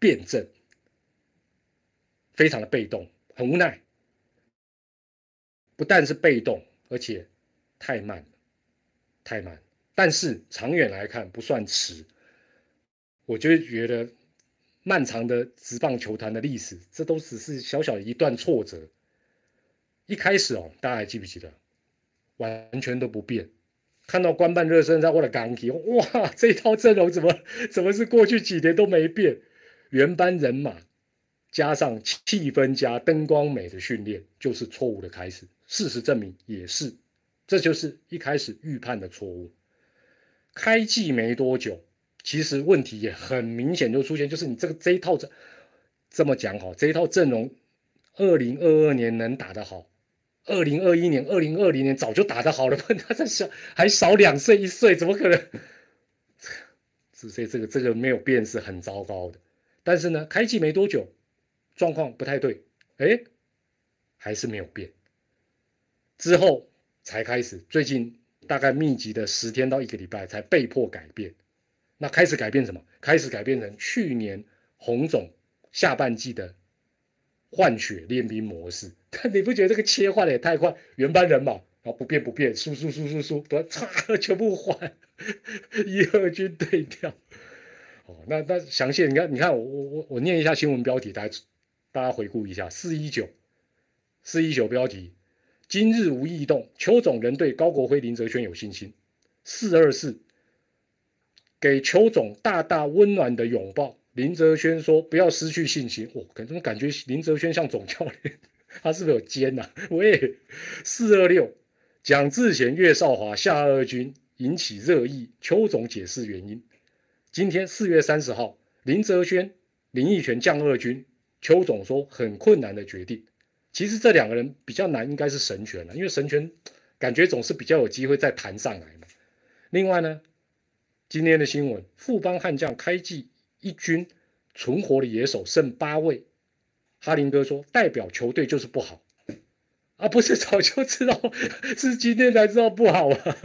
辩证非常的被动，很无奈。不但是被动，而且太慢，太慢。但是长远来看不算迟。我就觉得漫长的职棒球坛的历史，这都只是小小的一段挫折。一开始哦，大家还记不记得？完全都不变。看到官办热身赛或者钢铁，哇，这一套阵容怎么怎么是过去几年都没变？原班人马，加上气氛加灯光美的训练，就是错误的开始。事实证明也是，这就是一开始预判的错误。开季没多久，其实问题也很明显就出现，就是你这个这一套这这么讲好，这一套阵容，二零二二年能打得好，二零二一年、二零二零年早就打得好了，[LAUGHS] 他在小还少两岁一岁，怎么可能？[LAUGHS] 所以这个这个没有变是很糟糕的。但是呢，开季没多久，状况不太对，哎，还是没有变。之后才开始，最近大概密集的十天到一个礼拜才被迫改变。那开始改变什么？开始改变成去年红总下半季的换血练兵模式。但 [LAUGHS] 你不觉得这个切换的也太快？原班人马，然后不变不变，输输输输输，都差全部换，一二军对调。哦，那那详细你看，你看我我我我念一下新闻标题，大家大家回顾一下，四一九四一九标题。今日无异动，邱总仍对高国辉、林泽轩有信心。四二四，给邱总大大温暖的拥抱。林泽轩说：“不要失去信心。”我感怎么感觉林泽轩像总教练？[LAUGHS] 他是不是有奸呐？[LAUGHS] 喂，四二六，蒋志贤、岳少华下二军引起热议，邱总解释原因。今天四月三十号，林泽轩、林义泉降二军，邱总说很困难的决定。其实这两个人比较难，应该是神权了，因为神权感觉总是比较有机会再弹上来嘛。另外呢，今天的新闻，富邦悍将开季一军存活的野手剩八位，哈林哥说代表球队就是不好啊，不是早就知道，[LAUGHS] 是今天才知道不好啊。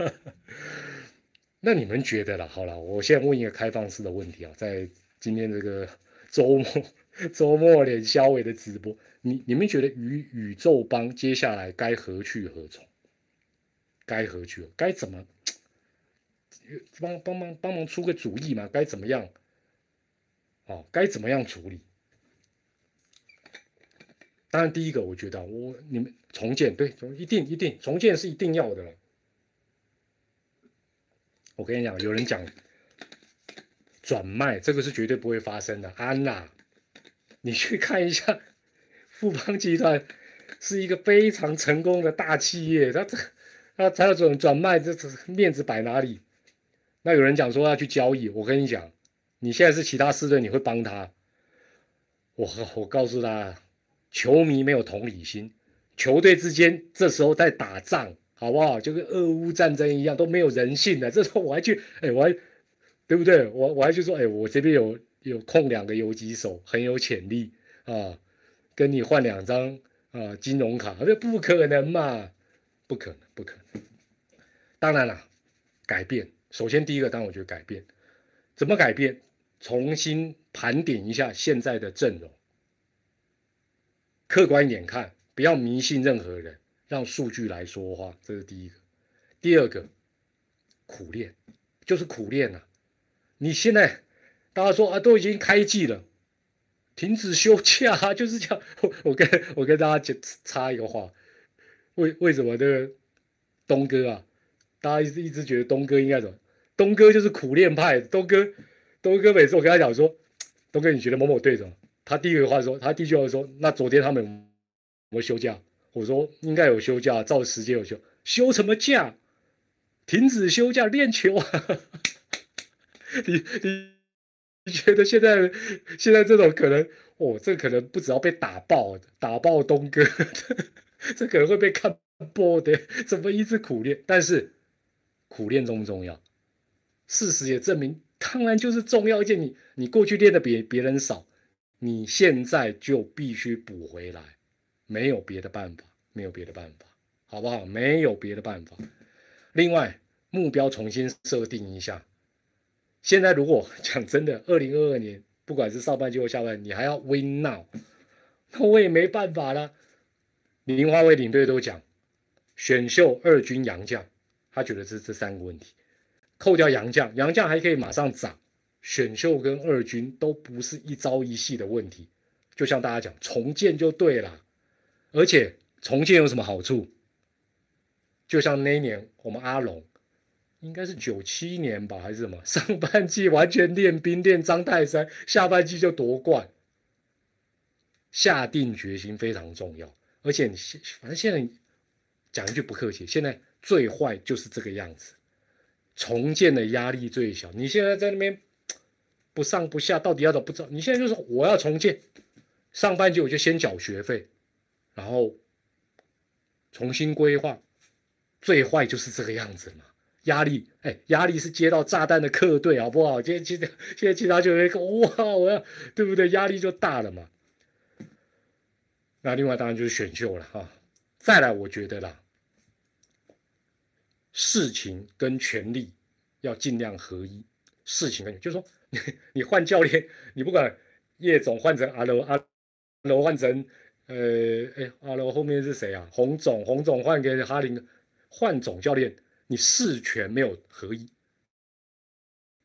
[LAUGHS] 那你们觉得了？好了，我现在问一个开放式的问题啊，在今天这个周末。[LAUGHS] 周末连肖伟的直播，你你们觉得宇宇宙帮接下来该何去何从？该何去？该怎么帮帮忙帮忙出个主意嘛？该怎么样？哦，该怎么样处理？当然，第一个我觉得我你们重建对，一定一定重建是一定要的了。我跟你讲，有人讲转卖，这个是绝对不会发生的。安娜。你去看一下，富邦集团是一个非常成功的大企业，他这他他要转转卖，这这面子摆哪里？那有人讲说要去交易，我跟你讲，你现在是其他四队，你会帮他？我我告诉他，球迷没有同理心，球队之间这时候在打仗，好不好？就跟俄乌战争一样，都没有人性的。这时候我还去，哎，我还对不对？我我还去说，哎，我这边有。有空两个游击手很有潜力啊，跟你换两张啊金融卡，这不可能嘛？不可能，不可能。当然了，改变。首先第一个，当然我觉得改变，怎么改变？重新盘点一下现在的阵容，客观一点看，不要迷信任何人，让数据来说话，这是第一个。第二个，苦练，就是苦练呐。你现在。大家说啊，都已经开季了，停止休假，[LAUGHS] 就是这样。我 [LAUGHS] 我跟我跟大家讲插一个话，为为什么这个东哥啊，大家一直一直觉得东哥应该怎么？东哥就是苦练派。东哥，东哥每次我跟他讲说，东哥你觉得某某队怎么？他第一个话说，他第一句话说，那昨天他们有没有休假？我说应该有休假，照时间有休，休什么假？停止休假练球啊！你 [LAUGHS] 你。你觉得现在现在这种可能哦，这可能不只要被打爆，打爆东哥，[LAUGHS] 这可能会被看破的。怎么一直苦练？但是苦练重不重要？事实也证明，当然就是重要。而且你你过去练的比别人少，你现在就必须补回来，没有别的办法，没有别的办法，好不好？没有别的办法。另外，目标重新设定一下。现在如果讲真的，[LAUGHS] 二零二二年不管是上半季或下半，你还要 win now，那我也没办法了。林华伟领队都讲，选秀二军杨将，他觉得是这三个问题，扣掉杨将，杨将还可以马上涨，选秀跟二军都不是一朝一夕的问题。就像大家讲，重建就对了，而且重建有什么好处？就像那一年我们阿龙。应该是九七年吧，还是什么？[LAUGHS] 上半季完全练兵练张泰山，下半季就夺冠。下定决心非常重要。而且你现反正现在讲一句不客气，现在最坏就是这个样子，重建的压力最小。你现在在那边不上不下，到底要怎么不知道？你现在就是我要重建，上半季我就先缴学费，然后重新规划，最坏就是这个样子嘛。压力，哎，压力是接到炸弹的客队，好不好？今天其实现在其他就一个哇，我要对不对？压力就大了嘛。那另外当然就是选秀了哈。再来，我觉得啦，事情跟权力要尽量合一。事情跟就是说，你 [LAUGHS] 你换教练，你不管叶总换成阿罗阿罗换成呃哎阿罗后面是谁啊？洪总洪总换给哈林换总教练。你事权没有合一，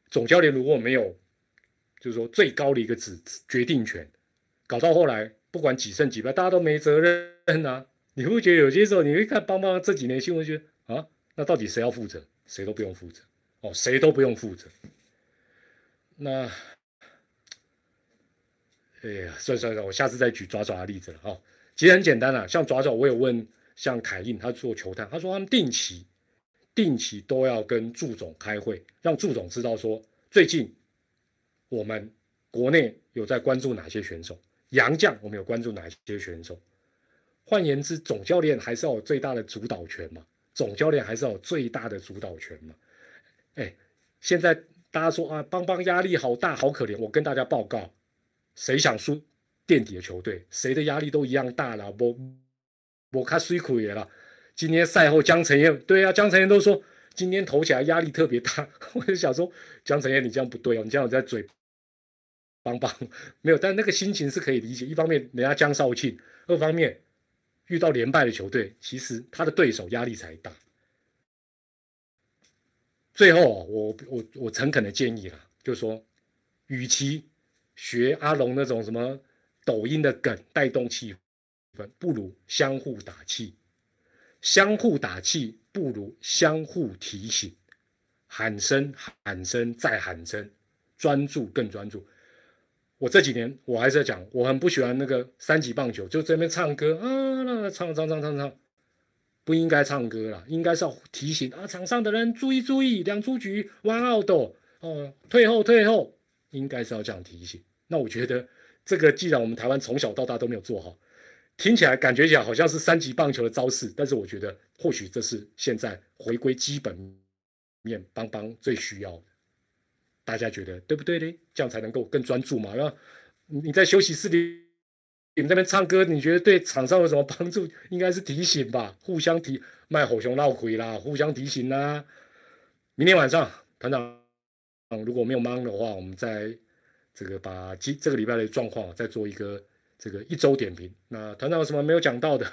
总教练如果没有，就是说最高的一个指决定权，搞到后来不管几胜几败，大家都没责任啊！你会觉得有些时候你会看邦邦这几年新闻，觉得啊，那到底谁要负责？谁都不用负责哦，谁都不用负责。那，哎呀，算算算，我下次再举爪爪的例子了啊。其实很简单啊，像爪爪，我有问像凯印，他做球探，他说他们定期。定期都要跟祝总开会，让祝总知道说最近我们国内有在关注哪些选手，洋将我们有关注哪些选手。换言之，总教练还是要有最大的主导权嘛？总教练还是要有最大的主导权嘛？哎，现在大家说啊，邦邦压力好大，好可怜。我跟大家报告，谁想输垫底的球队，谁的压力都一样大了。我我看水苦也了。今天赛后，江晨燕对啊，江晨燕都说今天投起来压力特别大。[LAUGHS] 我就想说，江晨燕你这样不对哦，你这样在嘴邦邦没有，但那个心情是可以理解。一方面人家江少庆，二方面遇到连败的球队，其实他的对手压力才大。最后，我我我诚恳的建议了，就说，与其学阿龙那种什么抖音的梗带动气氛，不如相互打气。相互打气不如相互提醒，喊声喊声再喊声，专注更专注。我这几年我还是在讲，我很不喜欢那个三级棒球，就这边唱歌啊，那唱唱唱唱唱，不应该唱歌了，应该是要提醒啊，场上的人注意注意，两出局，one out，哦，退后退后，应该是要这样提醒。那我觉得这个既然我们台湾从小到大都没有做好。听起来感觉起来好像是三级棒球的招式，但是我觉得或许这是现在回归基本面邦邦最需要。大家觉得对不对呢？这样才能够更专注嘛。然后你在休息室里，你们那边唱歌，你觉得对场上有什么帮助？应该是提醒吧，互相提卖火熊闹鬼啦，互相提醒啦。明天晚上团长如果没有忙的话，我们再这个把今这个礼拜的状况再做一个。这个一周点评，那团长有什么没有讲到的，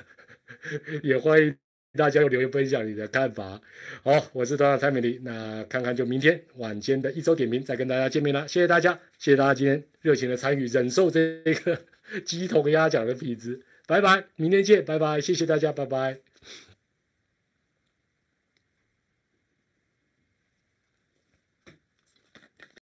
[LAUGHS] 也欢迎大家留言分享你的看法。好，我是团长蔡美丽，那看看就明天晚间的一周点评再跟大家见面啦。谢谢大家，谢谢大家今天热情的参与，忍受这个 [LAUGHS] 鸡同鸭讲的痞子，拜拜，明天见，拜拜，谢谢大家，拜拜。